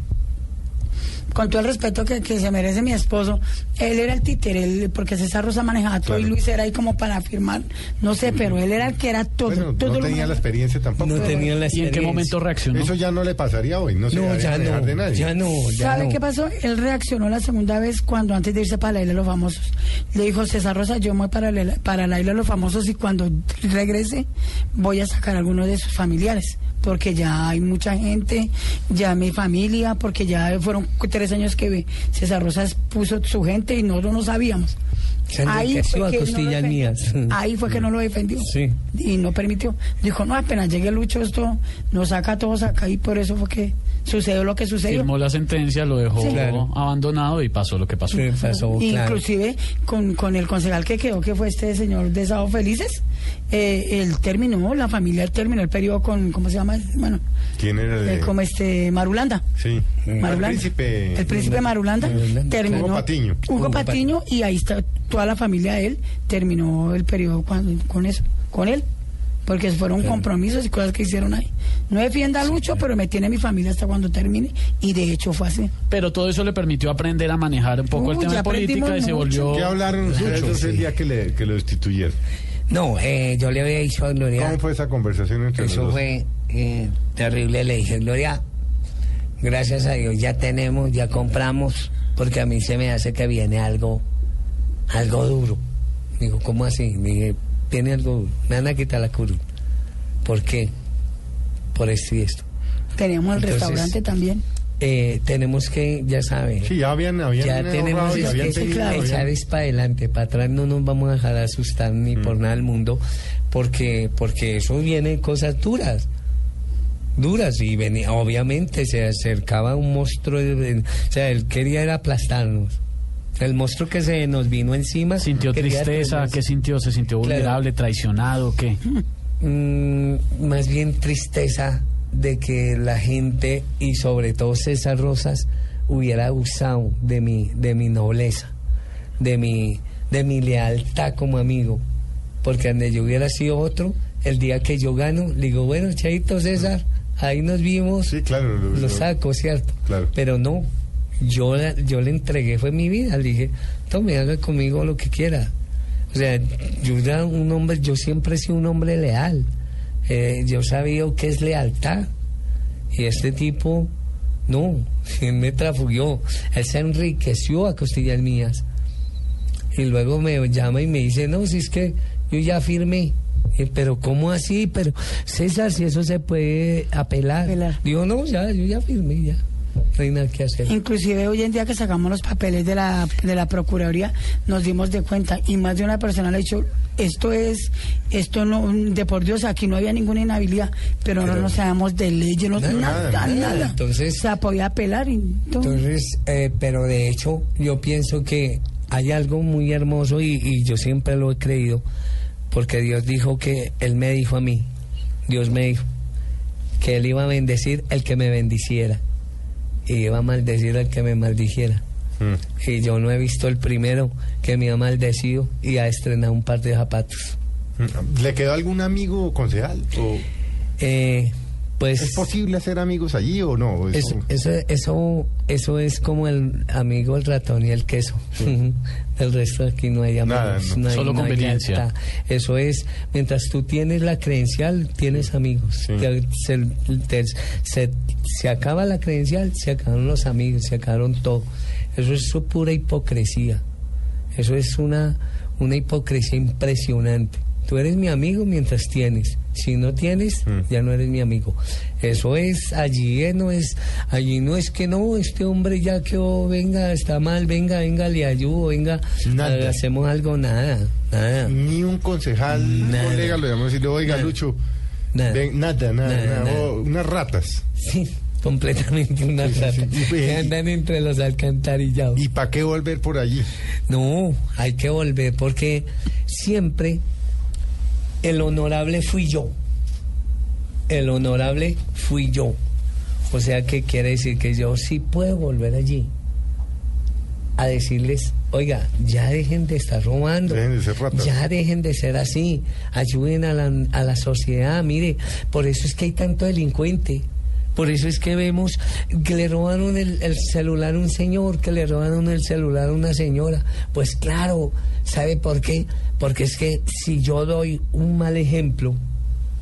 Con todo el respeto que, que se merece mi esposo, él era el títere, él- porque César Rosa manejaba todo y Luis era ahí como para firmar, no sé, pero él era el que era todo. Bueno, todo no tenía la experiencia tampoco. No tenía la ¿Y en qué experiencia. momento reaccionó? Eso ya no le pasaría hoy, no se No, ya no, de nadie. ya no, ya ¿Sabe no. qué pasó? Él reaccionó la segunda vez cuando antes de irse para la isla de los famosos. Le dijo, César Rosa, yo me voy para la, para la isla de los famosos y cuando regrese voy a sacar a algunos de sus familiares. Porque ya hay mucha gente, ya mi familia, porque ya fueron tres años que César Rosas puso su gente y nosotros no sabíamos. Se enriqueció a que no lo costillas defendió. mías. [LAUGHS] Ahí fue que no lo defendió. Sí. Y no permitió. Dijo, no, apenas llegue Lucho, esto nos saca a todos acá y por eso fue que sucedió lo que sucedió. Firmó la sentencia, lo dejó Sí. Claro. abandonado y pasó lo que pasó. Sí, pasó, claro. Inclusive con, con el concejal que quedó, que fue este señor de Sábado Felices, eh, él terminó, la familia terminó el periodo con, ¿cómo se llama? Bueno, ¿Quién era el eh, como este Marulanda. Sí. Marulanda. El príncipe... El príncipe Marulanda, Marulanda. terminó. Hugo Patiño. Hugo Hugo Patiño, y ahí está toda la familia de él, terminó el periodo cuando- con eso, con él. Porque fueron compromisos y cosas que hicieron ahí. No defienda a Lucho, pero me tiene mi familia hasta cuando termine. Y de hecho fue así. Pero todo eso le permitió aprender a manejar un poco el tema de política y se volvió... ¿Qué hablaron ustedes entonces el sí. día que, le, que lo destituyeron? No, eh, yo le había dicho a Gloria. ¿Cómo fue esa conversación entre los Eso dos? fue eh, terrible. Le dije, Gloria, gracias a Dios ya tenemos, ya compramos, porque a mí se me hace que viene algo, algo duro. Digo, ¿cómo así? Dije, tiene algo duro. Me van a quitar la curul. ¿Por qué? Por esto y esto. Teníamos el Entonces, restaurante también. Eh, tenemos que, ya saben, Sí, ya habían, habían ya tenemos y es habían que tenido- echar es para adelante, para atrás no nos vamos a dejar asustar ni por Mm. nada del mundo, porque, porque eso viene cosas duras, duras, y venía, obviamente se acercaba un monstruo, o sea, él quería era aplastarnos. El monstruo que se nos vino encima. ¿Sintió tristeza? tenernos- ¿Qué sintió? ¿Se sintió Claro. vulnerable, traicionado? ¿Qué? Mm, más bien tristeza de que la gente y sobre todo César Rosas hubiera abusado de mi, de mi nobleza, de mi, de mi lealtad como amigo. Porque donde yo hubiera sido otro, el día que yo gano, le digo, bueno, Chaito César, ahí nos vimos, Sí, claro. lo- lo saco, ¿cierto? Claro. Pero no, yo, la- yo le entregué, fue mi vida, le dije, tome, haga conmigo lo que quiera. O sea, yo era un hombre, yo siempre he sido un hombre leal. Eh, yo sabía qué es lealtad. Y este tipo, no, [LAUGHS] él me trafugió. Él se enriqueció a costillas mías. Y luego me llama y me dice, no, si es que yo ya firmé. Y, Pero ¿cómo así? Pero César, si eso se puede apelar. Digo, no, ya, yo ya firmé, ya. No hay nada que hacer. Inclusive hoy en día que sacamos los papeles de la, de la Procuraduría, nos dimos de cuenta y más de una persona le ha dicho, esto es, esto no, de por Dios, aquí no había ninguna inhabilidad, pero, no nos sabemos de leyes, no, Nada, nada, nada. nada. Entonces- o sea, podía apelar y todo. Entonces, eh, pero de hecho, yo pienso que hay algo muy hermoso y, y yo siempre lo he creído, porque Dios dijo que Él me dijo a mí, Dios me dijo, que Él iba a bendecir el que me bendiciera y iba a maldecir al que me maldijera. Mm. Y yo no he visto el primero que me ha maldecido y ha estrenado un par de zapatos. Mm. ¿Le quedó algún amigo concejal? ¿O Eh, pues ¿Es posible hacer amigos allí o no? Eso, eso, eso, eso es como el amigo, el ratón y el queso. [LAUGHS] el resto aquí no hay amigos. Nada, no. hay- Solo conveniencia. Eso es, mientras tú tienes la credencial, tienes amigos. Te- se, te- se- se acaba la credencial, se acabaron los amigos, se acabaron todo. Eso es su pura hipocresía. Eso es una, una hipocresía impresionante. Tú eres mi amigo mientras tienes. Si no tienes, ya no eres mi amigo. Eso es, allí eh, no es, allí no es que no, este hombre ya que oh, venga, está mal, venga, venga, le ayudo, venga, Nada. hacemos algo, nada, nada. Ni un concejal, un Nada. colega, lo llamamos y le oiga, Nada. Lucho. Nada. ven, nada, nada, oh, unas ratas. Sí, completamente una Sí, rata. que [LAUGHS] andan entre los alcantarillados. ¿Y para qué volver por allí? No, hay que volver porque siempre el honorable fui yo. El honorable fui yo. O sea, que quiere decir que yo sí puedo volver allí a decirles, oiga, ya dejen de estar robando, Dejen de ser ratas. ya dejen de ser así, ayuden a la, a la sociedad, mire, por eso es que hay tanto delincuente. Por eso es que vemos que le robaron el, el celular a un señor, que le robaron el celular a una señora. Pues claro, ¿sabe por qué? Porque es que si yo doy un mal ejemplo,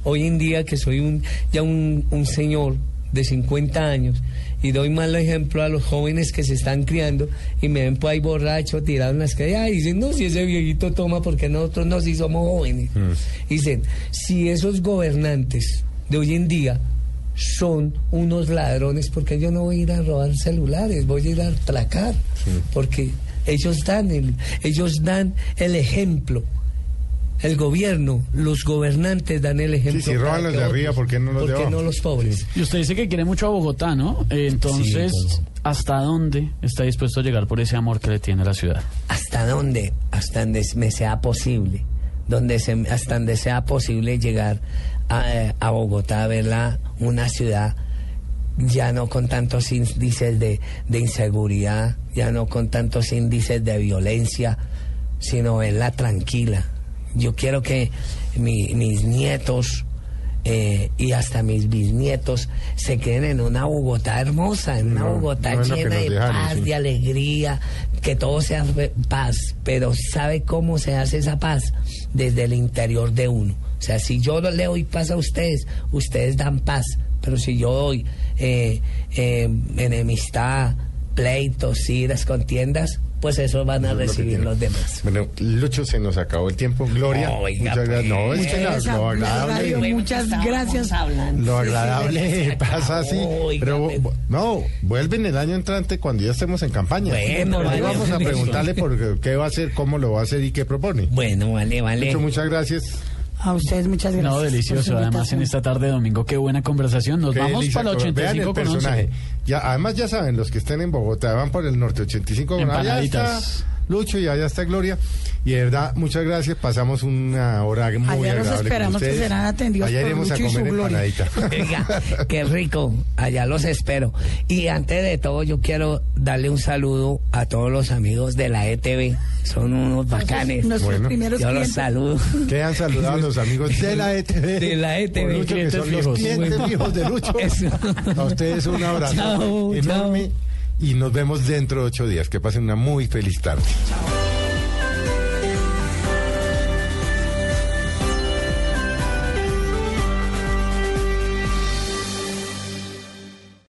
hoy en día que soy un, ya un, un señor de 50 años y doy mal ejemplo a los jóvenes que se están criando y me ven por ahí borracho, tirado en las calles, y dicen, no, si ese viejito toma, porque nosotros no, si somos jóvenes. Dicen, si esos gobernantes de hoy en día son unos ladrones, porque yo no voy a ir a robar celulares, voy a ir a atracar, porque ellos dan el, ellos dan el ejemplo. El gobierno, los gobernantes dan el ejemplo. si roban los de arriba, ¿por qué no los de ¿por qué abajo? no los pobres? Y usted dice que quiere mucho a Bogotá, ¿no? Entonces, Sí, ¿hasta dónde está dispuesto a llegar por ese amor que le tiene a la ciudad? hasta dónde, hasta donde me sea posible, donde se, hasta donde sea posible llegar a, eh, a Bogotá, a verla una ciudad ya no con tantos índices de, de inseguridad, ya no con tantos índices de violencia, sino verla tranquila. Yo quiero que mi- mis nietos eh, y hasta mis bisnietos se queden en una Bogotá hermosa, en una No, Bogotá no llena de dejaron, paz, sí. de alegría, que todo sea paz, pero ¿sabe cómo se hace esa paz? Desde el interior de uno. O sea, si yo le doy paz a ustedes, ustedes dan paz, pero si yo doy eh, eh, enemistad, pleitos, iras, contiendas, pues eso van a lo recibir los demás. Bueno, Lucho, se nos acabó el tiempo. Gloria, Oiga, muchas gracias. No, es que la- Esa, lo Radio, agradable, muchas gracias. lo agradable pasa así. Pero bu- no, vuelven el año entrante cuando ya estemos en campaña. Bueno, Ahí vale, vamos a preguntarle por qué va a hacer, cómo lo va a hacer y qué propone. Bueno, vale, vale. Lucho, muchas gracias. A ustedes muchas gracias. No, delicioso. Además, en esta tarde de domingo, qué buena conversación. Nos Qué vamos delicia, para el vean 85 el con 11. personaje. Ya, además ya saben, los que estén en Bogotá van por el norte 85 con allá está Empanaditas. Lucho y allá está Gloria. Y de verdad, muchas gracias. Pasamos una hora muy Allá los agradable con esperamos que serán atendidos Allá por iremos a Lucho comer empanadita. [LAUGHS] Oiga, qué rico, allá los espero. Y antes de todo, yo quiero darle un saludo a todos los amigos de la ETV. Son unos bacanes. nuestros Bueno. primeros Yo los saludo. Que han saludado a los amigos de la ETV. [LAUGHS] De la ETV. Lucho, que son los clientes fijos de Lucho. Eso. A ustedes un abrazo Chao, enorme. Y nos vemos dentro de ocho días. Que pasen una muy feliz tarde.